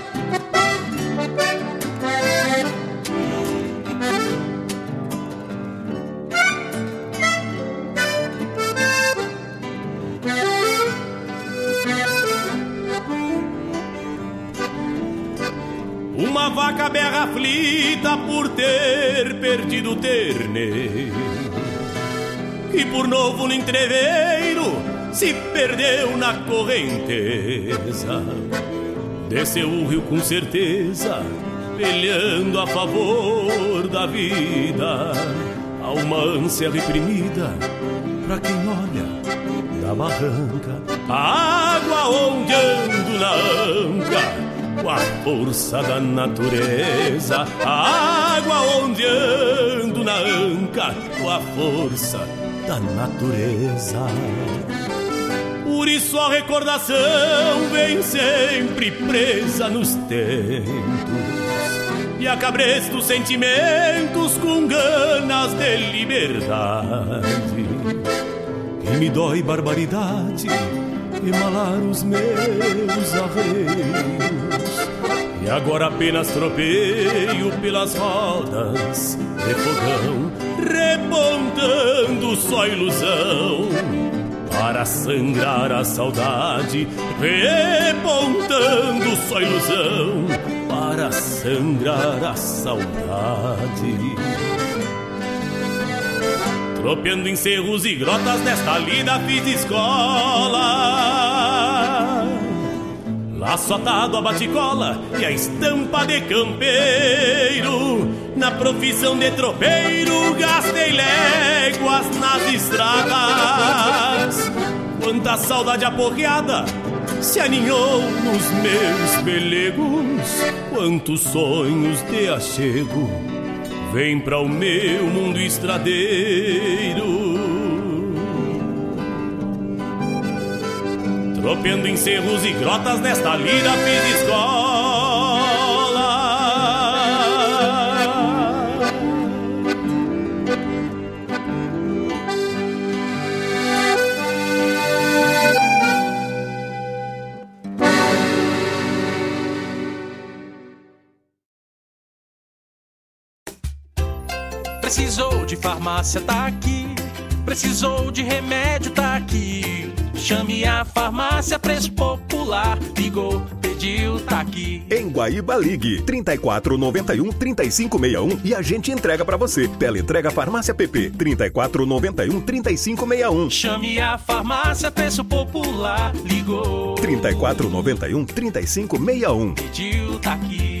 Uma vaca berra aflita por ter perdido o terneiro E por novo no entreveiro se perdeu na correnteza. Desceu o rio com certeza, peleando a favor da vida. Uma ânsia reprimida pra quem olha da barranca. A água ondeando na anca com a força da natureza, a água ondeando na anca, com a força da natureza. Por isso a recordação vem sempre presa nos tentos e a cabresto sentimentos com ganas de liberdade. E me dói barbaridade emalar os meus arreios. E agora apenas tropeio pelas rodas de fogão, repontando só ilusão. Para sangrar a saudade, repontando só ilusão. Para sangrar a saudade. Tropeando em cerros e grotas nesta lida fiz escola. Laço atado a baticola e a estampa de campeiro. Na profissão de tropeiro gastei léguas nas estradas. Quanta saudade aporreada se aninhou nos meus pelegos Quantos sonhos de achego vem para o meu mundo estradeiro. Tropeando em cerros e grotas nesta lida fiz de farmácia, tá aqui. Precisou de remédio, tá aqui. Chame a farmácia Preço Popular. Ligou, pediu, tá aqui. Em Guaíba Ligue 34 91 35 61 e a gente entrega pra você. Teleentrega Farmácia PP 34 91 35 61. Chame a farmácia Preço Popular. Ligou, 34 91 35 61. pediu, tá aqui.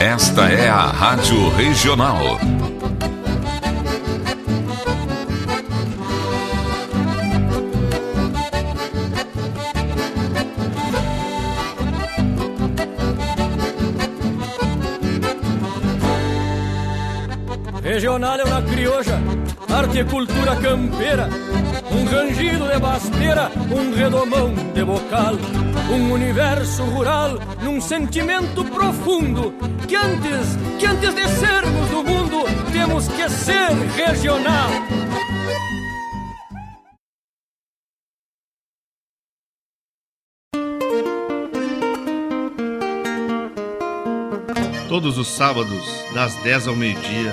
Esta é a Rádio Regional. Regional é uma crioja, arte e cultura campeira, um rangido de basteira, um redomão de bocal, um universo rural num sentimento profundo que antes, que antes de sermos do mundo, temos que ser regional. Todos os sábados, das 10 ao meio-dia,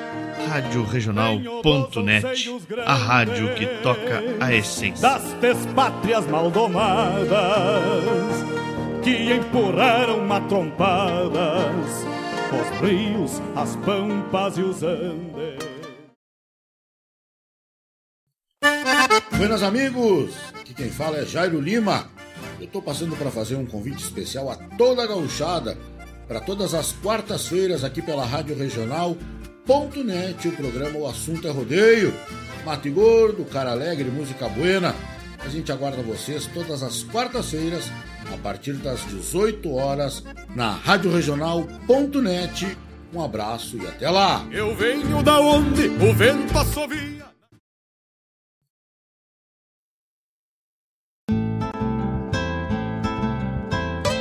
Rádio Regional.net, a rádio que toca a essência. das despátrias maldomadas que empurraram matrompadas os rios, as pampas e os andes. Buenas amigos, aqui quem fala é Jairo Lima. Eu tô passando para fazer um convite especial a toda a gauchada para todas as quartas-feiras aqui pela Rádio Regional.net, o programa O Assunto é Rodeio. Mate Gordo, Cara Alegre, Música Buena. A gente aguarda vocês todas as quartas-feiras, a partir das 18 horas, na Rádio Regional.net. Um abraço e até lá! Eu venho da onde o vento assovia.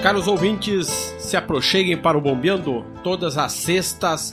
Caros ouvintes, se aproxeguem para o Bombeando todas as sextas,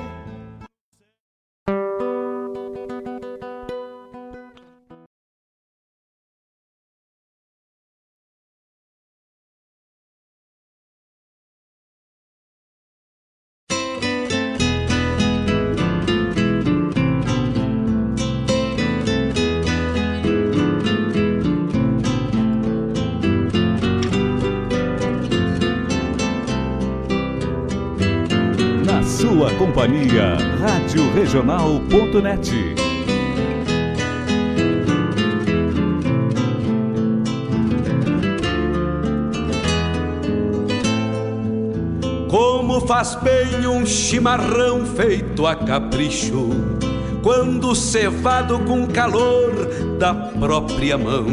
Regional.net. Como faz bem um chimarrão feito a capricho, quando cevado com calor da própria mão.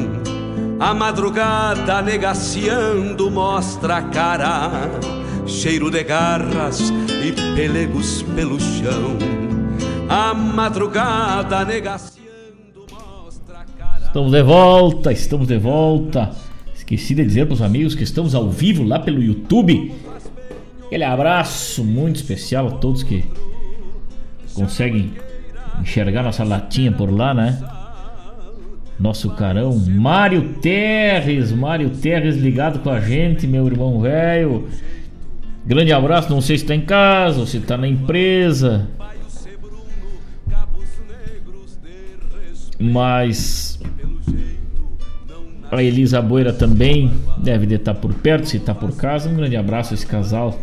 A madrugada negaciando mostra a cara, cheiro de garras e pelegos pelo chão. A madrugada negaciando Estamos de volta, estamos de volta. Esqueci de dizer para os amigos que estamos ao vivo lá pelo YouTube. Aquele abraço muito especial a todos que conseguem enxergar nossa latinha por lá, né? Nosso carão, Mário Terres, Mário Terres ligado com a gente, meu irmão velho. Grande abraço, não sei se tá em casa ou se tá na empresa. Mas a Elisa Boira também deve de estar por perto, se está por casa. Um grande abraço a esse casal.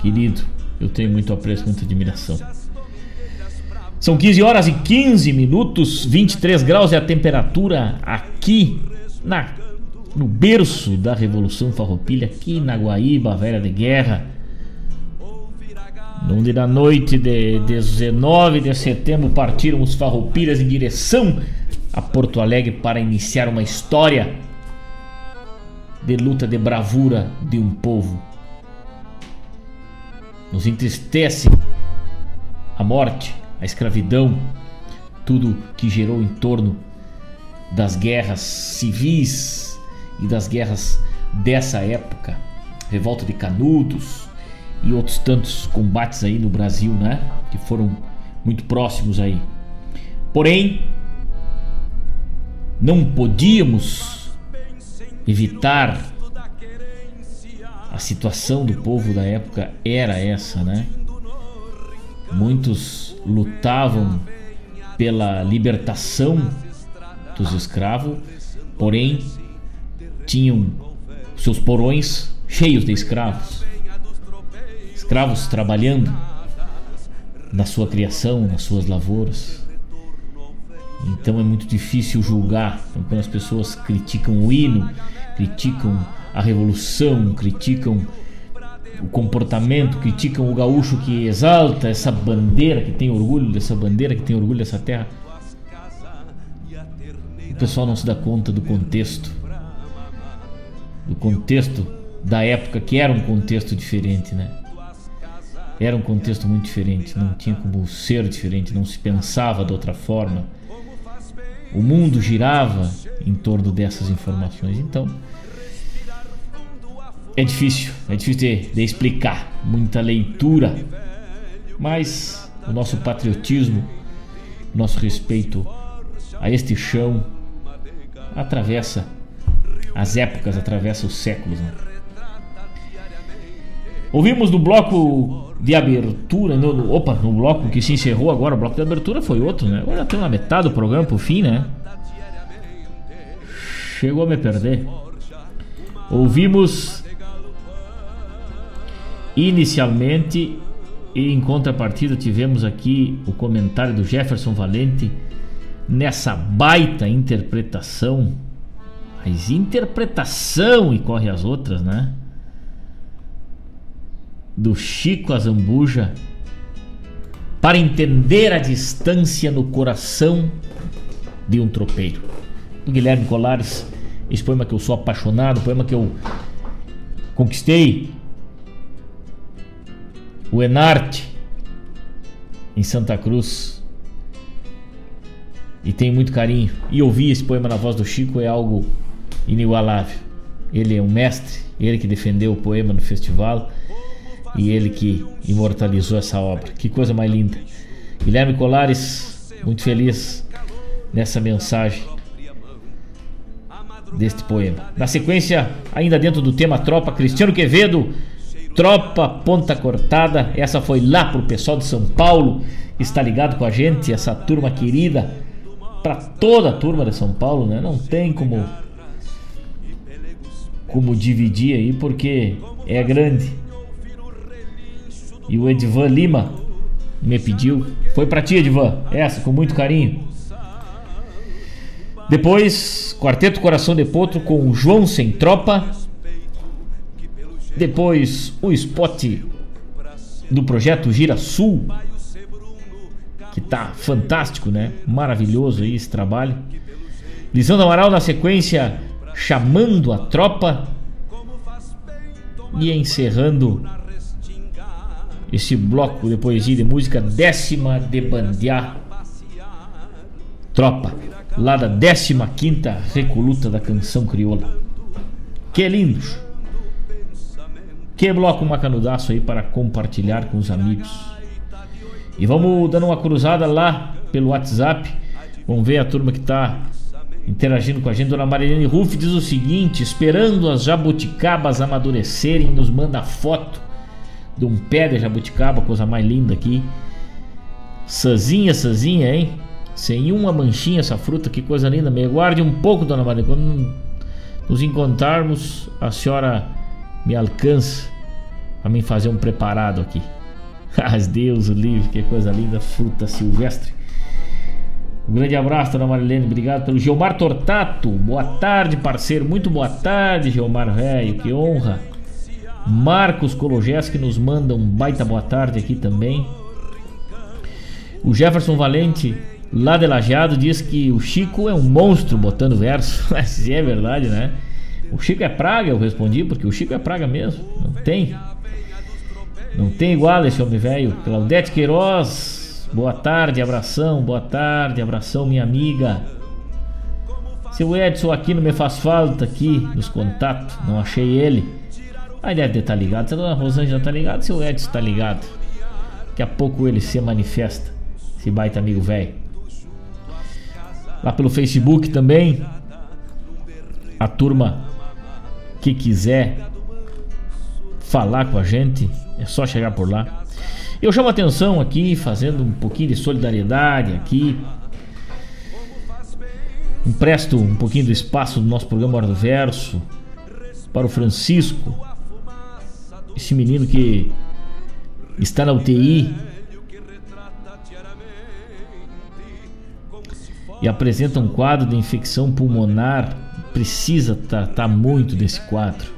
Querido, eu tenho muito apreço, muita admiração. São 15 horas e 15 minutos, 23 graus é a temperatura aqui na no berço da Revolução Farroupilha, aqui na Guaíba, Velha de Guerra. Dia da noite de 19 de setembro partiram os farroupilhas em direção a Porto Alegre para iniciar uma história de luta de bravura de um povo. Nos entristece a morte, a escravidão, tudo que gerou em torno das guerras civis e das guerras dessa época, revolta de Canudos e outros tantos combates aí no Brasil, né, que foram muito próximos aí. Porém, não podíamos evitar a situação do povo da época era essa, né? Muitos lutavam pela libertação dos escravos, porém tinham seus porões cheios de escravos. Escravos trabalhando na sua criação, nas suas lavouras. Então é muito difícil julgar. Então, quando as pessoas criticam o hino, criticam a revolução, criticam o comportamento, criticam o gaúcho que exalta essa bandeira, que tem orgulho dessa bandeira, que tem orgulho dessa terra. O pessoal não se dá conta do contexto, do contexto da época, que era um contexto diferente, né? Era um contexto muito diferente, não tinha como ser diferente, não se pensava de outra forma. O mundo girava em torno dessas informações. Então, é difícil, é difícil de, de explicar. Muita leitura, mas o nosso patriotismo, nosso respeito a este chão atravessa as épocas, atravessa os séculos. Né? Ouvimos no bloco de abertura, no, no, opa, no bloco que se encerrou agora, o bloco de abertura foi outro, né? Agora tem uma metade do programa pro fim, né? Chegou a me perder. Ouvimos inicialmente e em contrapartida tivemos aqui o comentário do Jefferson Valente nessa baita interpretação. Mas interpretação e corre as outras, né? Do Chico Azambuja para entender a distância no coração de um tropeiro. Do Guilherme Colares, esse poema que eu sou apaixonado, poema que eu conquistei. O Enarte em Santa Cruz. E tenho muito carinho. E ouvir esse poema na voz do Chico é algo inigualável. Ele é um mestre, ele que defendeu o poema no festival e ele que imortalizou essa obra. Que coisa mais linda. Guilherme Colares, muito feliz nessa mensagem deste poema. Na sequência, ainda dentro do tema Tropa, Cristiano Quevedo, Tropa Ponta Cortada. Essa foi lá pro pessoal de São Paulo, está ligado com a gente, essa turma querida, para toda a turma de São Paulo, né? Não tem como como dividir aí porque é grande. E o Edvan Lima me pediu. Foi pra ti, Edvan. Essa, com muito carinho. Depois, Quarteto Coração de Potro com João Sem Tropa. Depois, o spot do projeto Gira Sul. Que tá fantástico, né? Maravilhoso aí esse trabalho. Lisandro Amaral na sequência, chamando a tropa. E encerrando esse bloco de poesia e de música, décima de bandear tropa, lá da 15 quinta recoluta da canção crioula. Que lindos! Que bloco macanudaço aí para compartilhar com os amigos. E vamos dando uma cruzada lá pelo WhatsApp. Vamos ver a turma que está interagindo com a gente. Dona Marilene Ruff diz o seguinte: esperando as jabuticabas amadurecerem, nos manda foto de um pé de jabuticaba, coisa mais linda aqui. Sazinha, Sazinha, hein? Sem uma manchinha essa fruta, que coisa linda. Me guarde um pouco, dona Maria. Quando nos encontrarmos, a senhora me alcança para mim fazer um preparado aqui. As Deus livre, que coisa linda, fruta silvestre. Um grande abraço, dona Marilene. Obrigado pelo Gilmar Tortato. Boa tarde, parceiro. Muito boa tarde, Gilmar Velho. Que honra. Marcos Cologés que nos manda um baita boa tarde aqui também. O Jefferson Valente, lá de Lajeado, diz que o Chico é um monstro botando verso. Mas é verdade, né? O Chico é praga, eu respondi, porque o Chico é praga mesmo. Não tem. Não tem igual esse homem velho. Claudete Queiroz, boa tarde, abração, boa tarde, abração, minha amiga. Seu Edson aqui não me faz falta aqui nos contatos, não achei ele. Aí deve estar ligado. Se a dona Rosângela tá ligado, seu Edson tá ligado. Daqui a pouco ele se manifesta. Esse baita amigo velho. Lá pelo Facebook também. A turma que quiser falar com a gente, é só chegar por lá. Eu chamo atenção aqui, fazendo um pouquinho de solidariedade aqui. Empresto um pouquinho do espaço do nosso programa Hora do Verso para o Francisco, esse menino que está na UTI e apresenta um quadro de infecção pulmonar, precisa tratar muito desse quadro.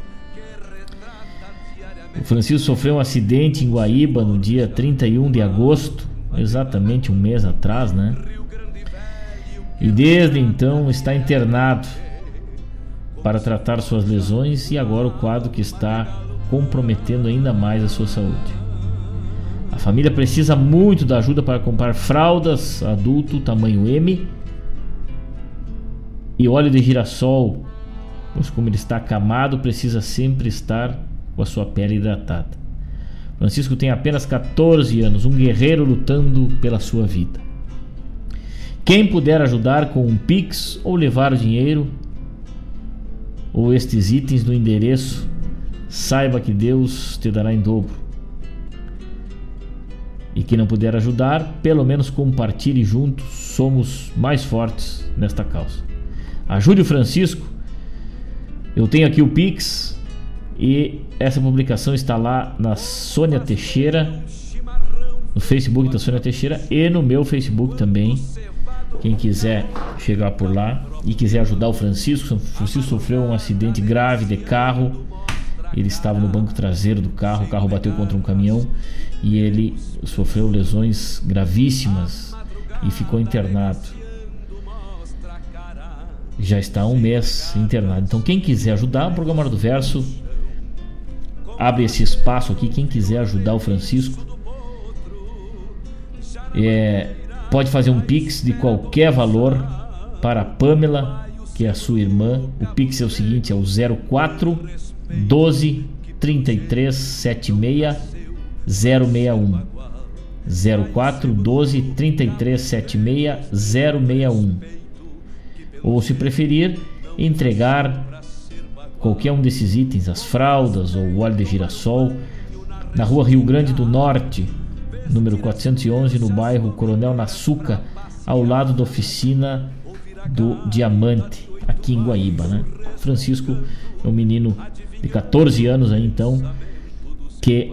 O Francisco sofreu um acidente em Guaíba no dia 31 de agosto, exatamente um mês atrás, né? E desde então está internado para tratar suas lesões e agora o quadro que está comprometendo ainda mais a sua saúde. A família precisa muito da ajuda para comprar fraldas adulto tamanho M e óleo de girassol, pois como ele está acamado, precisa sempre estar com a sua pele hidratada. Francisco tem apenas 14 anos, um guerreiro lutando pela sua vida. Quem puder ajudar com um Pix ou levar o dinheiro ou estes itens no endereço, saiba que Deus te dará em dobro. E quem não puder ajudar, pelo menos compartilhe juntos, somos mais fortes nesta causa. Ajude o Francisco. Eu tenho aqui o Pix e essa publicação está lá na Sônia Teixeira, no Facebook da Sônia Teixeira e no meu Facebook também. Quem quiser chegar por lá e quiser ajudar o Francisco, o Francisco sofreu um acidente grave de carro. Ele estava no banco traseiro do carro, o carro bateu contra um caminhão e ele sofreu lesões gravíssimas e ficou internado. Já está há um mês internado. Então, quem quiser ajudar, o programa do Verso abre esse espaço aqui. Quem quiser ajudar o Francisco, é, pode fazer um pix de qualquer valor para a Pamela, que é a sua irmã. O pix é o seguinte: é o 04 12 33 76 061. 04 12 33 76 061. Ou se preferir, entregar qualquer um desses itens, as fraldas ou o óleo de girassol, na rua Rio Grande do Norte, número 411, no bairro Coronel Nassuca, ao lado da oficina do Diamante, aqui em Guaíba. Né? Francisco é um menino de 14 anos aí então que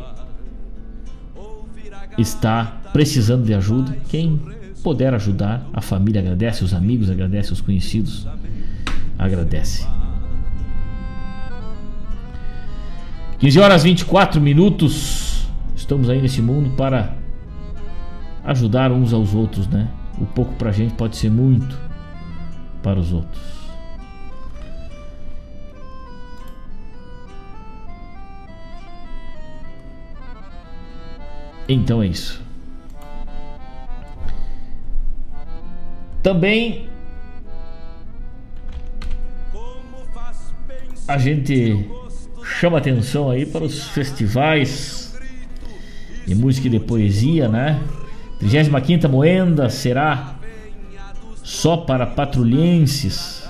está precisando de ajuda. Quem puder ajudar, a família agradece, os amigos agradecem, os conhecidos agradece. 15 horas 24 minutos. Estamos aí nesse mundo para ajudar uns aos outros, né? O pouco pra gente pode ser muito para os outros. Então é isso. Também a gente chama atenção aí para os festivais de música e de poesia, né? 35 Moenda será só para patrulhenses.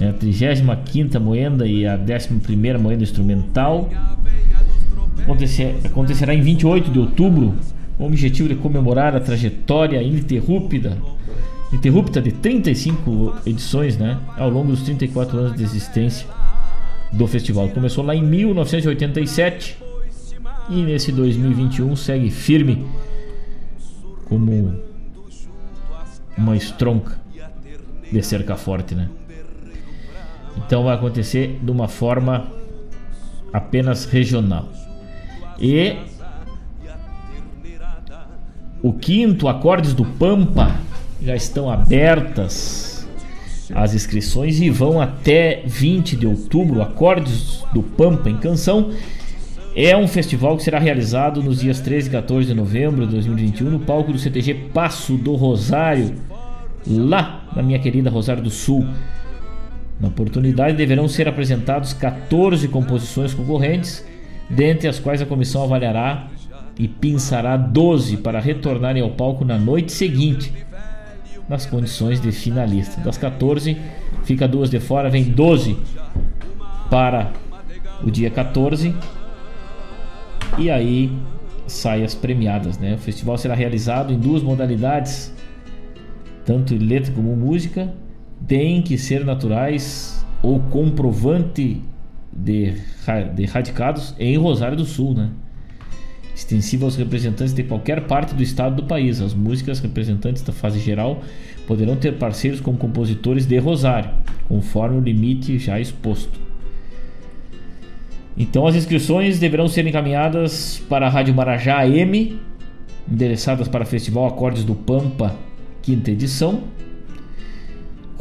É a 35 Moenda e a 11 Moenda Instrumental. Acontecer, acontecerá em 28 de outubro, com o objetivo de comemorar a trajetória ininterrupta, interrupta de 35 edições, né, ao longo dos 34 anos de existência do festival. Começou lá em 1987 e nesse 2021 segue firme como uma estronca de cerca forte, né? Então vai acontecer de uma forma apenas regional. E o quinto Acordes do Pampa já estão abertas as inscrições e vão até 20 de outubro. Acordes do Pampa em Canção é um festival que será realizado nos dias 13 e 14 de novembro de 2021 no palco do CTG Passo do Rosário, lá na minha querida Rosário do Sul. Na oportunidade deverão ser apresentados 14 composições concorrentes, dentre as quais a comissão avaliará e pensará 12 para retornarem ao palco na noite seguinte, nas condições de finalista. Das 14, fica duas de fora, vem 12 para o dia 14 e aí sai as premiadas, né? O festival será realizado em duas modalidades, tanto letra como música, tem que ser naturais ou comprovante de, de radicados em Rosário do Sul, né? Extensivo aos representantes de qualquer parte do estado do país. As músicas representantes da fase geral poderão ter parceiros como compositores de Rosário, conforme o limite já exposto. Então as inscrições deverão ser encaminhadas para a Rádio Marajá AM, endereçadas para o Festival Acordes do Pampa, quinta edição.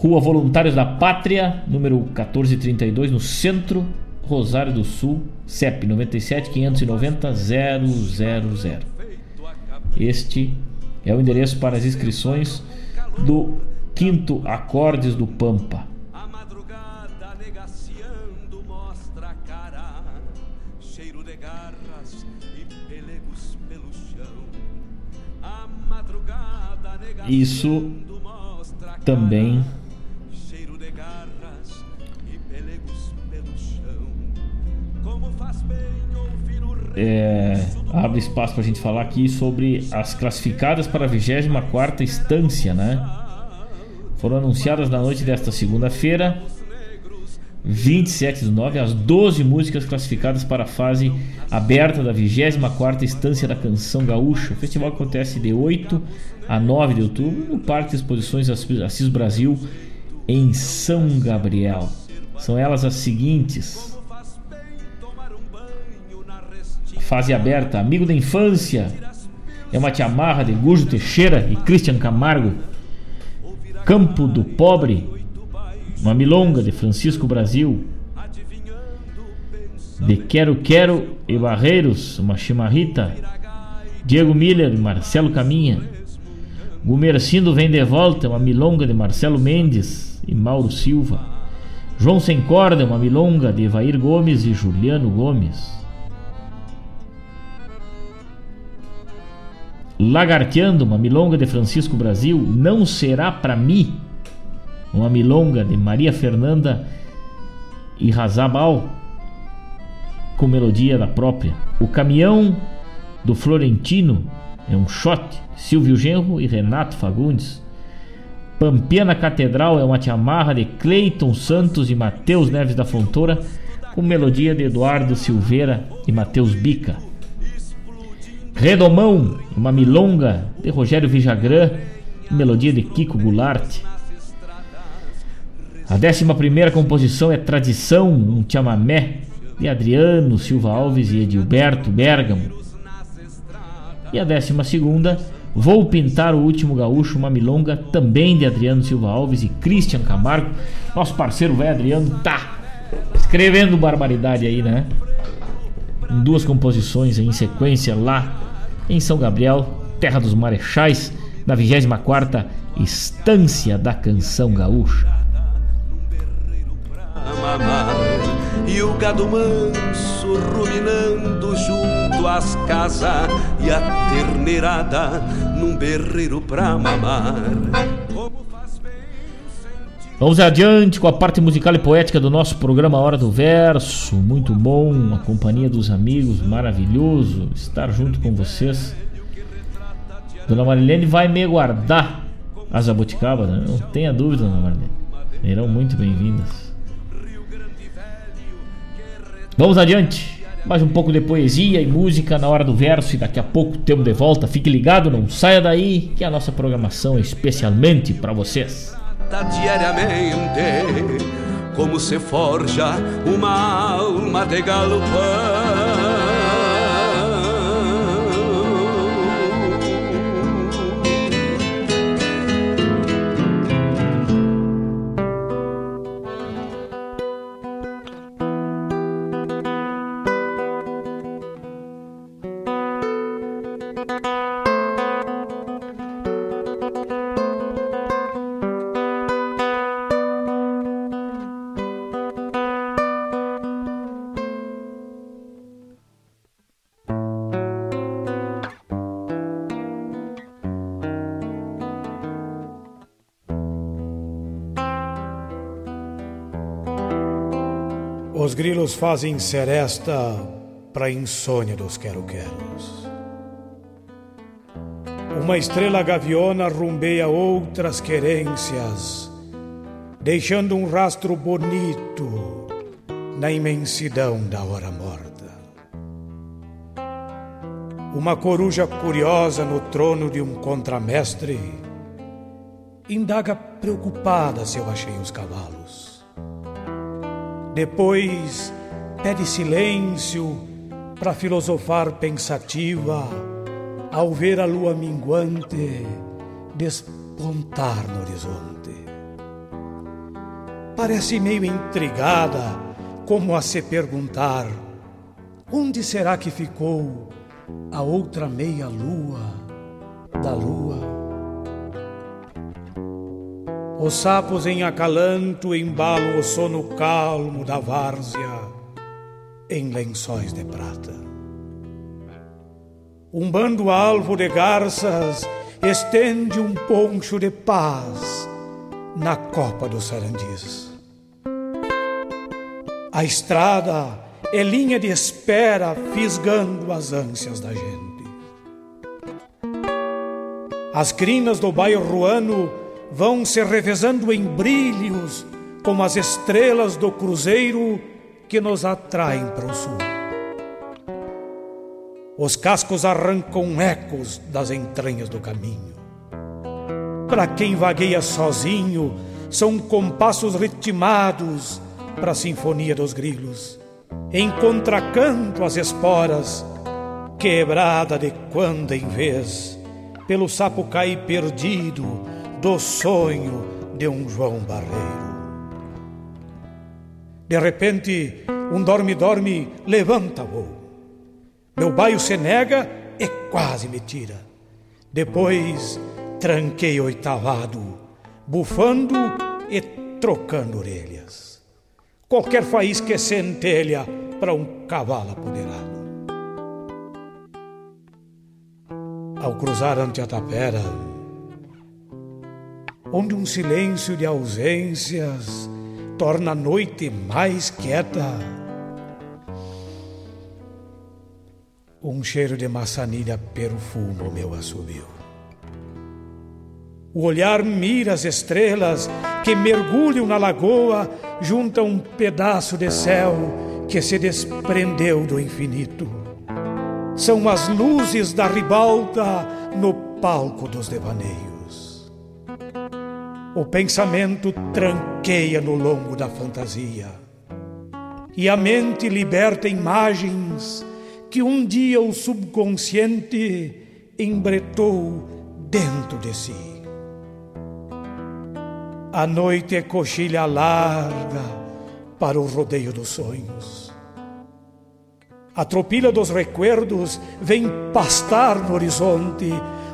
Rua Voluntários da Pátria, número 1432, no centro, Rosário do Sul, CEP 97 590 000. Este é o endereço para as inscrições do quinto Acordes do Pampa. Isso também é, abre espaço para a gente falar aqui sobre as classificadas para a 24 instância, né? Foram anunciadas na noite desta segunda-feira, 27 do 9, as 12 músicas classificadas para a fase aberta da 24 instância da Canção Gaúcha. O festival acontece de 8 a 9 de outubro no Parque de Exposições Assis Brasil, em São Gabriel. São elas as seguintes: Fase aberta, Amigo da Infância, é uma tiamarra de Gujo Teixeira e Christian Camargo. Campo do Pobre, uma milonga de Francisco Brasil. De Quero Quero e Barreiros, uma chimarrita. Diego Miller e Marcelo Caminha. Gumercindo vem de volta, uma milonga de Marcelo Mendes e Mauro Silva. João Sem Corda, uma milonga de Evair Gomes e Juliano Gomes. Lagarteando, uma milonga de Francisco Brasil, Não Será Pra Mim, uma milonga de Maria Fernanda e Razabal, com melodia da própria. O Caminhão do Florentino é um shot, Silvio Genro e Renato Fagundes. Pampiana Catedral é uma tiamarra de Cleiton Santos e Matheus Neves da Fontoura, com melodia de Eduardo Silveira e Matheus Bica. Redomão, uma milonga de Rogério Vijagrã, melodia de Kiko Goulart. A décima primeira composição é Tradição, um chamamé de Adriano Silva Alves e Edilberto Bergamo. E a décima segunda, Vou Pintar o Último Gaúcho, uma milonga também de Adriano Silva Alves e Christian Camargo. Nosso parceiro velho Adriano tá escrevendo barbaridade aí, né? Em duas composições em sequência lá em São Gabriel, terra dos marechais, na 24 Estância da Canção Gaúcha. E o gado manso ruminando junto às casas E a terneirada num berreiro pra mamar Vamos adiante com a parte musical e poética do nosso programa Hora do Verso. Muito bom, a companhia dos amigos, maravilhoso estar junto com vocês Dona Marilene vai me guardar as jabuticabas, né? não tenha dúvida, Dona Marilene. Serão muito bem-vindas. Vamos adiante. Mais um pouco de poesia e música na hora do verso e daqui a pouco temos de volta. Fique ligado, não saia daí, que a nossa programação é especialmente para vocês. Diariamente como se forja uma alma de galopão. Os grilos fazem seresta para insônia dos quero-queros. Uma estrela gaviona rumbeia outras querências, deixando um rastro bonito na imensidão da hora morta. Uma coruja curiosa no trono de um contramestre indaga preocupada se eu achei os cavalos. Depois pede silêncio para filosofar pensativa ao ver a lua minguante despontar no horizonte. Parece meio intrigada, como a se perguntar: onde será que ficou a outra meia lua da lua? Os sapos em acalanto embalam o sono calmo da várzea em lençóis de prata. Um bando alvo de garças estende um poncho de paz na copa dos sarandis. A estrada é linha de espera fisgando as ânsias da gente. As crinas do bairro ruano vão se revezando em brilhos como as estrelas do cruzeiro que nos atraem para o sul. Os cascos arrancam ecos das entranhas do caminho. Para quem vagueia sozinho, são compassos ritmados para a sinfonia dos grilos. Em contracanto as esporas, quebrada de quando em vez, pelo sapo cai perdido do sonho de um João Barreiro. De repente, um dorme-dorme levanta voo. Meu baio se nega e quase me tira. Depois, tranquei oitavado, bufando e trocando orelhas. Qualquer faísca é centelha para um cavalo apoderado. Ao cruzar ante a tapera, onde um silêncio de ausências torna a noite mais quieta. Um cheiro de maçanilha perfuma o meu assobio. O olhar mira as estrelas que mergulham na lagoa junto a um pedaço de céu que se desprendeu do infinito. São as luzes da ribalta no palco dos devaneios. O pensamento tranqueia no longo da fantasia e a mente liberta imagens que um dia o subconsciente embretou dentro de si. A noite é coxilha larga para o rodeio dos sonhos. A tropilha dos recuerdos vem pastar no horizonte,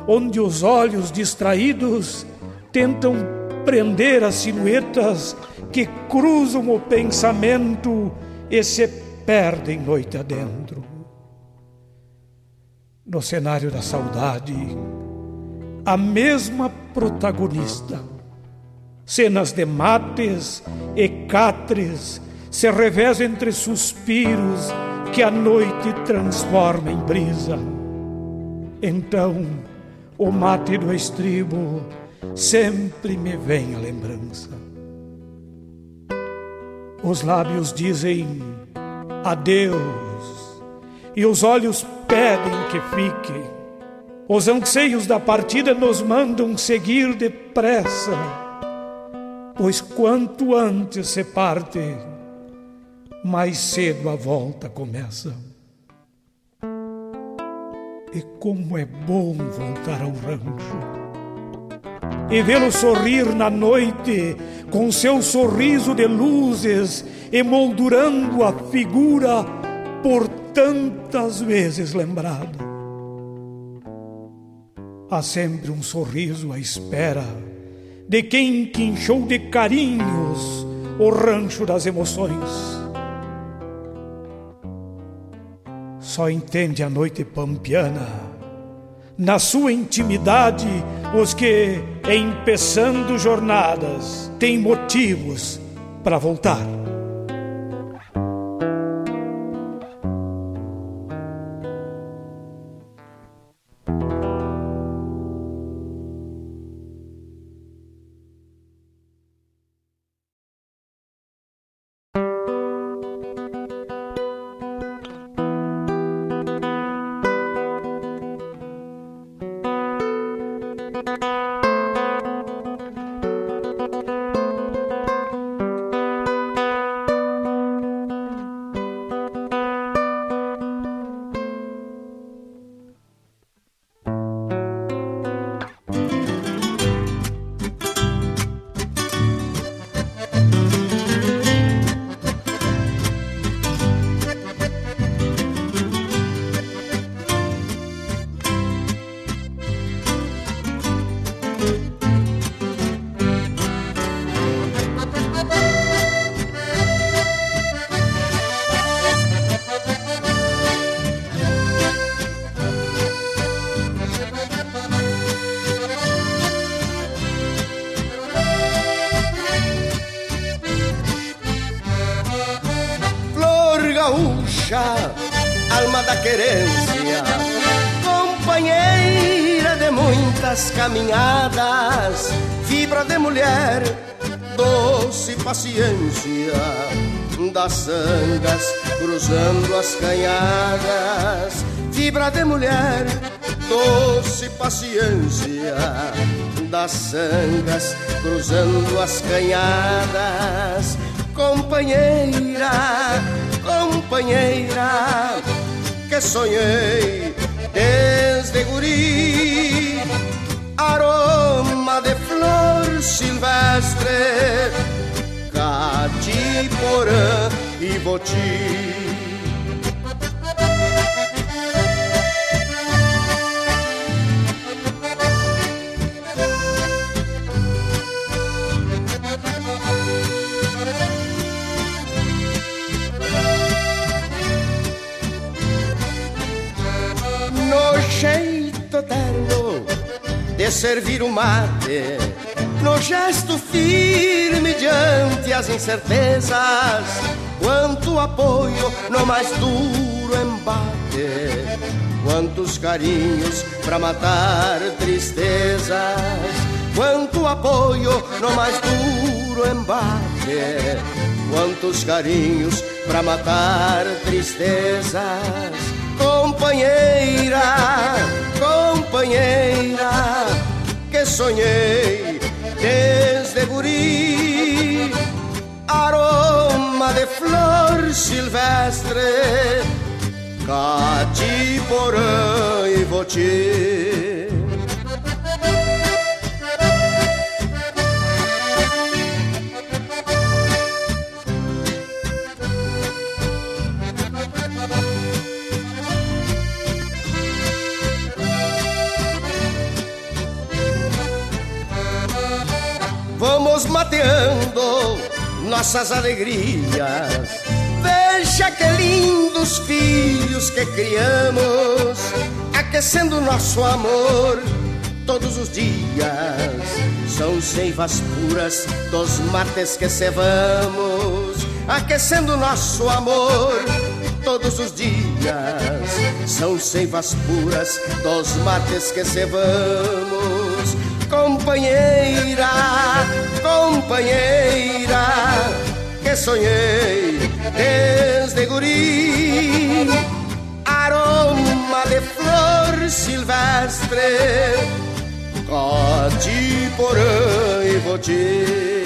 onde os olhos distraídos tentam prender as silhuetas que cruzam o pensamento e se perdem noite adentro. No cenário da saudade, a mesma protagonista. Cenas de mates e catres se revezam entre suspiros que a noite transforma em brisa. Então, o mate do estribo sempre me vem a lembrança. Os lábios dizem adeus e os olhos pedem que fique. Os anseios da partida nos mandam seguir depressa, pois quanto antes se parte, mais cedo a volta começa. E como é bom voltar ao rancho e vê-lo sorrir na noite com seu sorriso de luzes, emoldurando a figura por tantas vezes lembrada. Há sempre um sorriso à espera de quem quinchou de carinhos o rancho das emoções. Só entende a noite pampiana na sua intimidade, os que, empeçando jornadas, têm motivos para voltar. Das sangas cruzando as canhadas, companheira, companheira, que sonhei desde guri aroma de flor silvestre, catiporã e boti. Servir o mate, no gesto firme diante as incertezas, quanto apoio no mais duro embate, quantos carinhos para matar tristezas, quanto apoio no mais duro embate, quantos carinhos para matar tristezas, companheira companheira que sonhei desde guri, aroma de flor silvestre, catiporã e voti. vamos mateando nossas alegrias. Veja que lindos filhos que criamos, aquecendo nosso amor todos os dias. São seivas puras dos mates que cevamos, aquecendo nosso amor todos os dias. São seivas puras dos mates que cevamos companheira, companheira, que sonhei desde guri. Aroma de flor silvestre, catiporã e voti.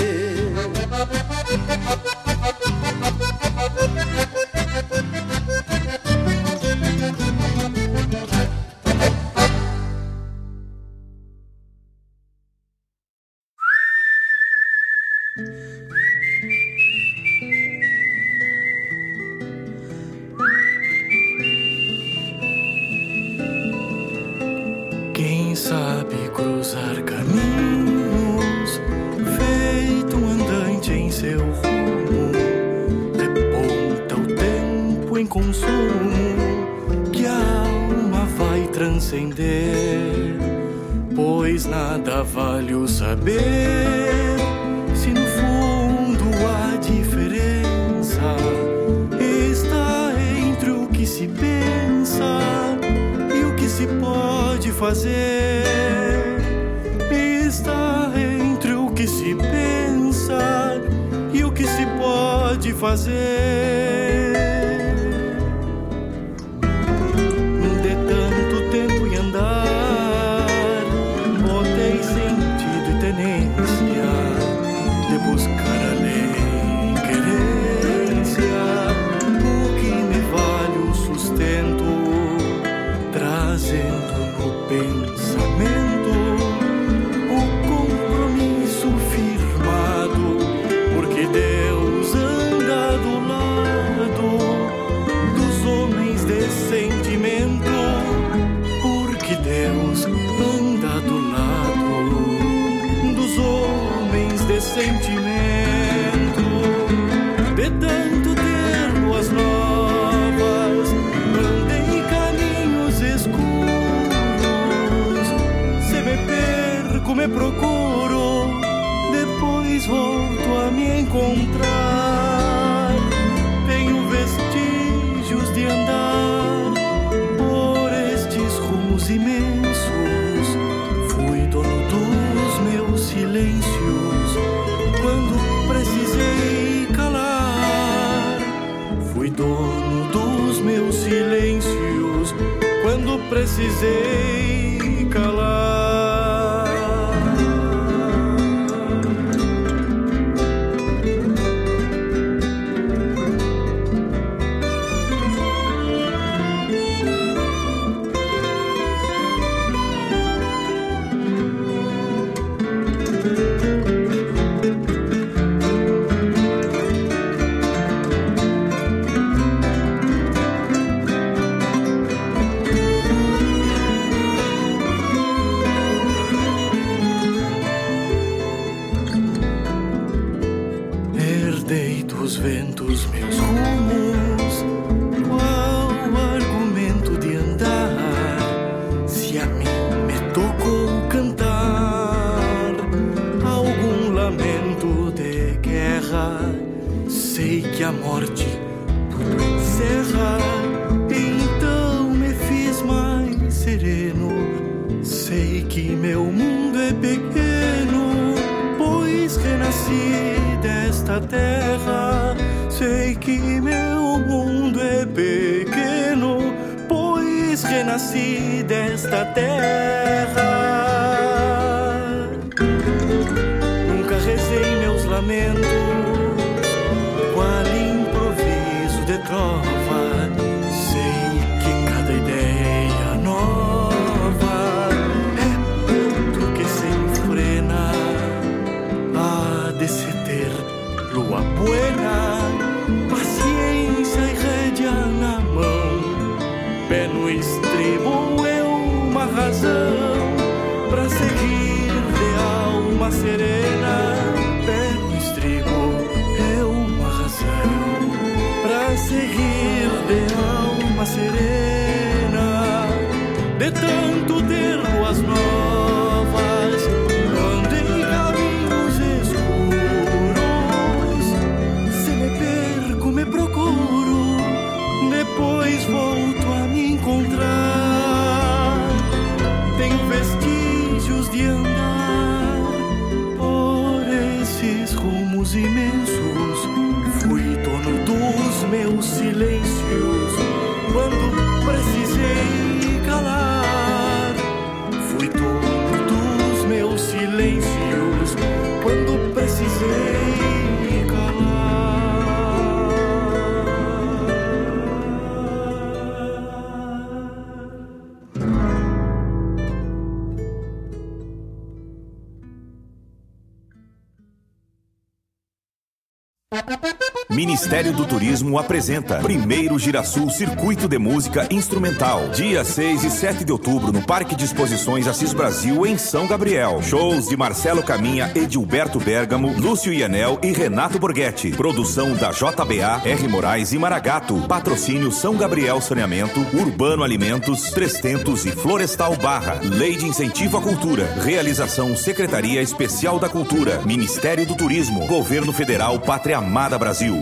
Thank you. Ministério do Turismo apresenta Primeiro Girasul Circuito de Música Instrumental. Dia 6 e 7 de outubro no Parque de Exposições Assis Brasil, em São Gabriel. Shows de Marcelo Caminha, Edilberto Bergamo, Lúcio Ianel e Renato Borghetti. Produção da JBA, R. Moraes e Maragato. Patrocínio São Gabriel Saneamento, Urbano Alimentos, Trestentos e Florestal Barra. Lei de Incentivo à Cultura. Realização Secretaria Especial da Cultura. Ministério do Turismo. Governo Federal Pátria Amada Brasil.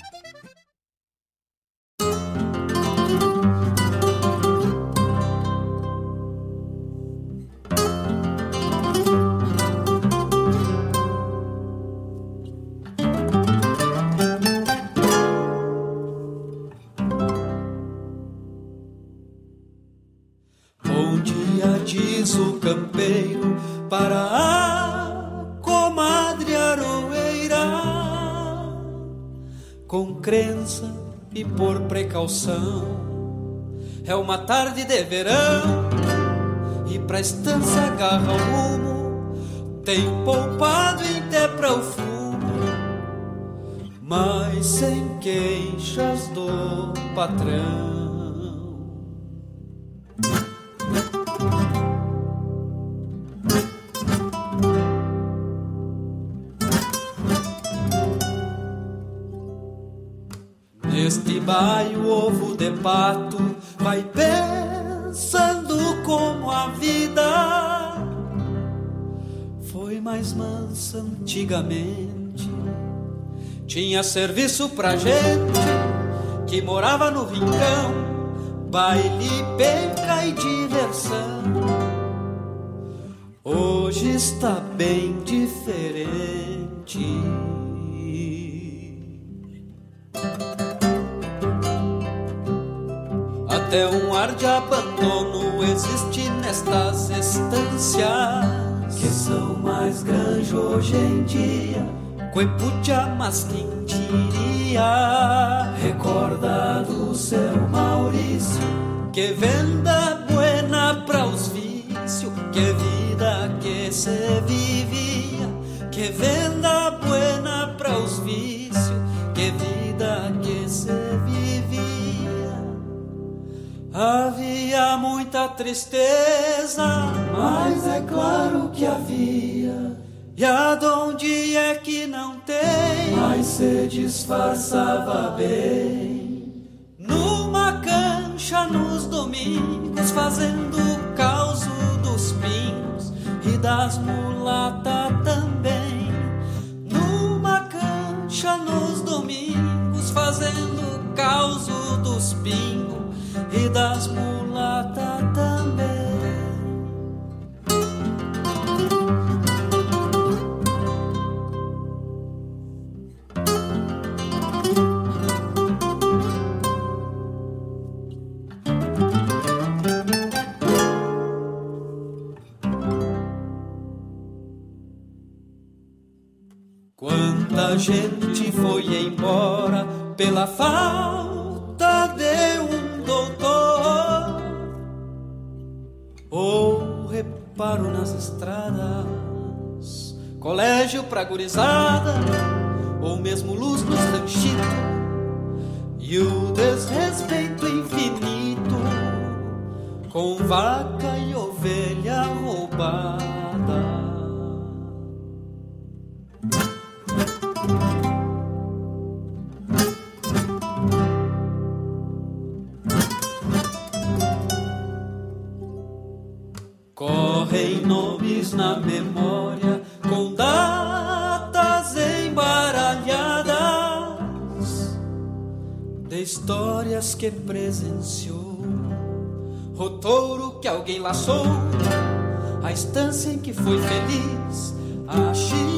por precaução. É uma tarde de verão e pra estância agarra o rumo. Tenho poupado até pra o fumo, mas sem queixas do patrão. Neste baio ovo de pato vai pensando como a vida foi mais mansa antigamente. Tinha serviço pra gente que morava no rincão, baile, penca e diversão. Hoje está bem diferente. Até um ar de abandono existe nestas estâncias que são mais grandes hoje em dia. Cuepucha, mas quem diria? Recorda do seu Maurício que venda buena pra os vícios, que vida que se vivia, que venda buena pra os vícios, que vida que se vivia. Havia muita tristeza, mas é claro que havia. E aonde é que não tem? Mas se disfarçava bem. Numa cancha nos domingos, fazendo o caos dos pingos e das mulatas também. Numa cancha nos domingos, fazendo o caos dos pingos e das mulatas também. Quanta gente foi embora pela falta reparo nas estradas, colégio pra gurizada ou mesmo luz nos ranchitos e o desrespeito infinito com vaca e ovelha roubada. Na memória com datas embaralhadas de histórias que presenciou. O touro que alguém laçou, a estância em que foi feliz, a China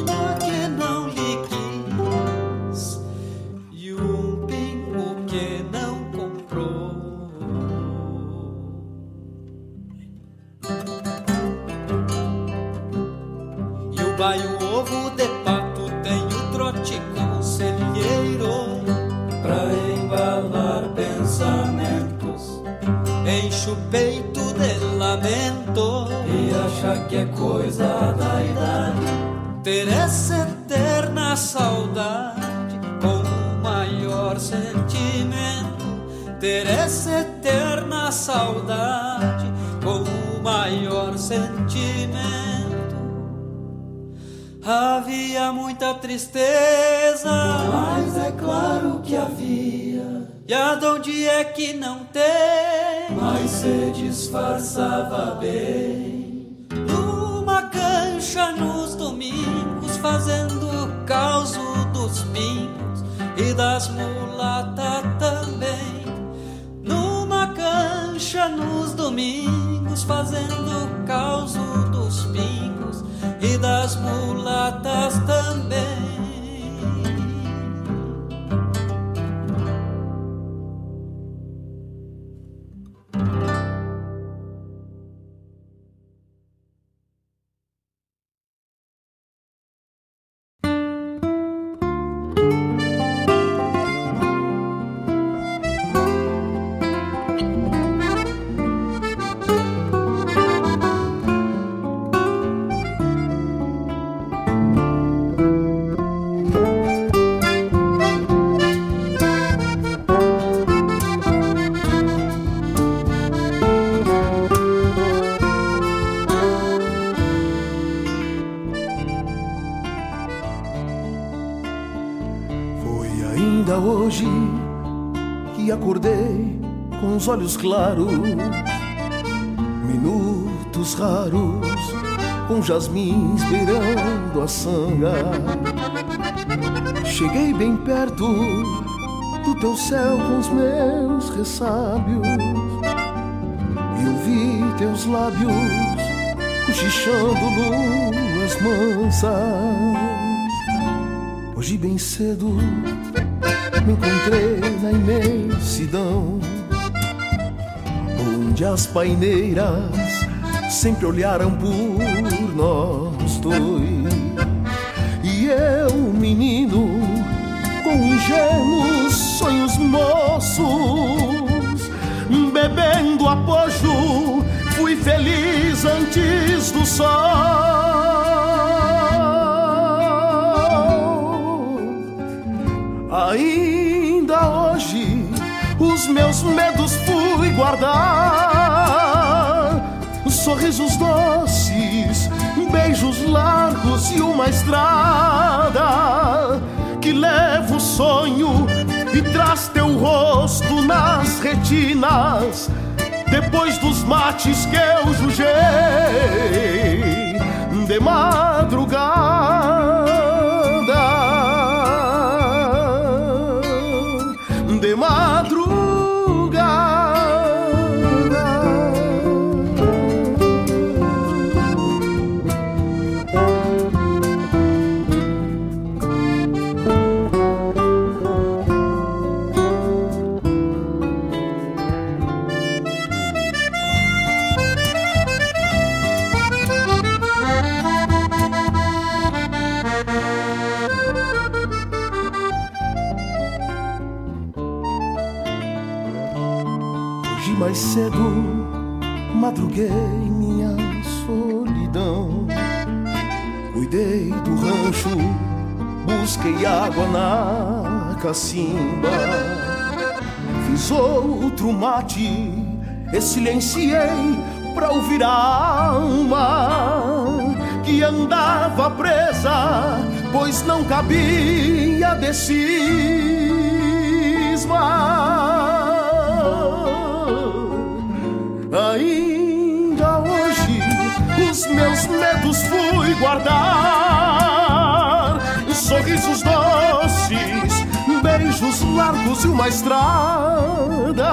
tristeza, mas é claro que havia. E aonde é que não tem? Mas se disfarçava bem. Numa cancha nos domingos, fazendo o caos dos pingos e das mulatas também. Numa cancha nos domingos, fazendo o das mulatas também. Olhos claros, minutos raros, com jasmins beirando a sanga. Cheguei bem perto do teu céu com os meus ressábios e ouvi teus lábios cochichando luas mansas. Hoje bem cedo me encontrei na imensidão Onde as paineiras sempre olharam por nós dois. E eu, menino, com ingênuos sonhos moços Bebendo apojo, fui feliz antes do sol. Ainda hoje os meus medos fui guardar. Sorrisos doces, beijos largos e uma estrada que leva o sonho e traz teu rosto nas retinas. Depois dos mates que eu jujei de madrugada madruguei minha solidão. Cuidei do rancho, busquei água na cacimba. Fiz outro mate e silenciei pra ouvir a alma que andava presa, pois não cabia de cisma. Hoje os meus medos fui guardar. Sorrisos doces, beijos largos e uma estrada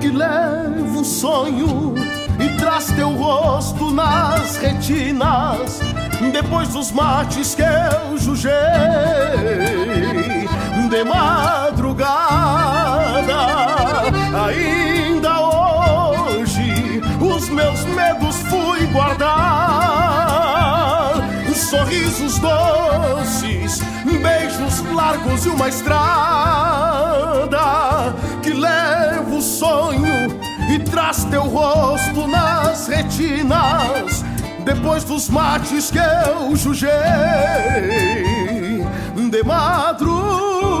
que leva o sonho e traz teu rosto nas retinas. Depois dos mates que eu jujei de madrugada, ainda hoje os meus medos fui guardar. Sorrisos doces, beijos largos e uma estrada que leva o sonho e traz teu rosto nas retinas. Depois dos mates que eu jujei de madrugada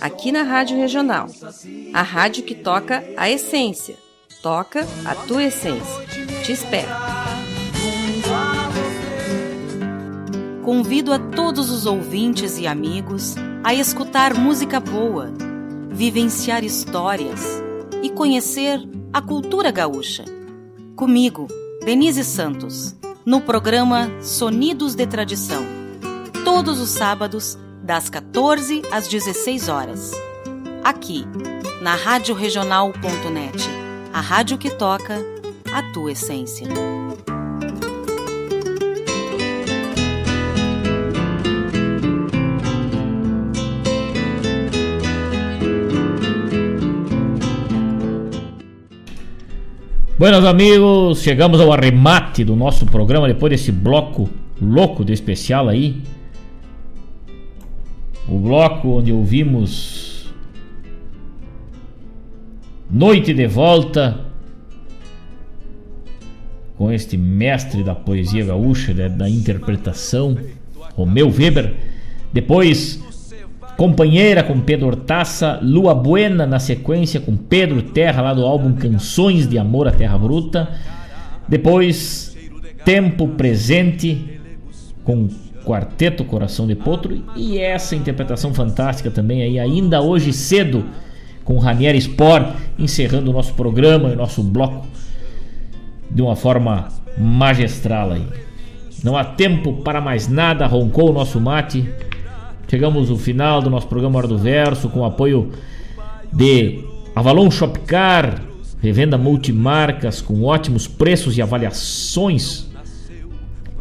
aqui na Rádio Regional. A rádio que toca a essência. Toca a tua essência. Te espero. Convido a todos os ouvintes e amigos a escutar música boa, vivenciar histórias e conhecer a cultura gaúcha. Comigo, Denise Santos, no programa Sonidos de Tradição. Todos os sábados, das 14 às 16 horas. Aqui, na Rádio Regional.net, a rádio que toca a tua essência. Buenos amigos, chegamos ao arremate do nosso programa depois desse bloco louco de especial aí. O bloco onde ouvimos Noite de Volta com este mestre da poesia gaúcha, da, da interpretação, Romeu Weber. Depois Companheira com Pedro Hortaça, Lua Buena na sequência com Pedro Terra lá do álbum Canções de Amor à Terra Bruta. Depois Tempo Presente com Quarteto Coração de Potro e essa interpretação fantástica também aí ainda hoje cedo com Ranieri Sport encerrando o nosso programa e nosso bloco de uma forma magistral aí. Não há tempo para mais nada, roncou o nosso mate. Chegamos ao final do nosso programa Hora do Verso com o apoio de Avalon Shopcar, revenda multimarcas com ótimos preços e avaliações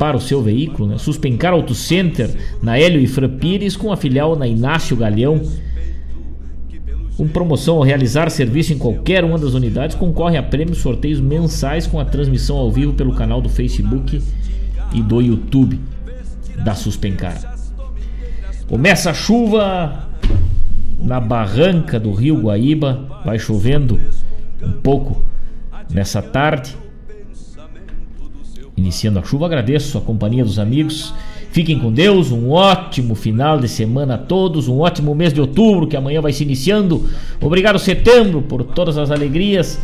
para o seu veículo. Né? Suspencar Auto Center na Hélio e Fran Pires com a filial na Inácio Galeão. Com promoção ao realizar serviço em qualquer uma das unidades, concorre a prêmios sorteios mensais com a transmissão ao vivo pelo canal do Facebook e do YouTube da Suspencar. Começa a chuva na barranca do rio Guaíba, vai chovendo um pouco nessa tarde. Iniciando a chuva, agradeço a companhia dos amigos. Fiquem com Deus, um ótimo final de semana a todos, um ótimo mês de outubro que amanhã vai se iniciando. Obrigado, setembro, por todas as alegrias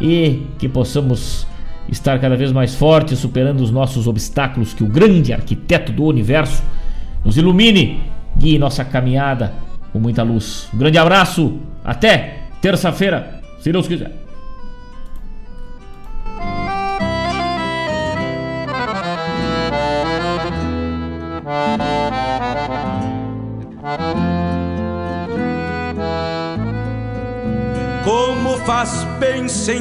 e que possamos estar cada vez mais fortes, superando os nossos obstáculos. Que o grande arquiteto do universo nos ilumine guie nossa caminhada com muita luz. Um grande abraço, até terça-feira, se Deus quiser. Faz bem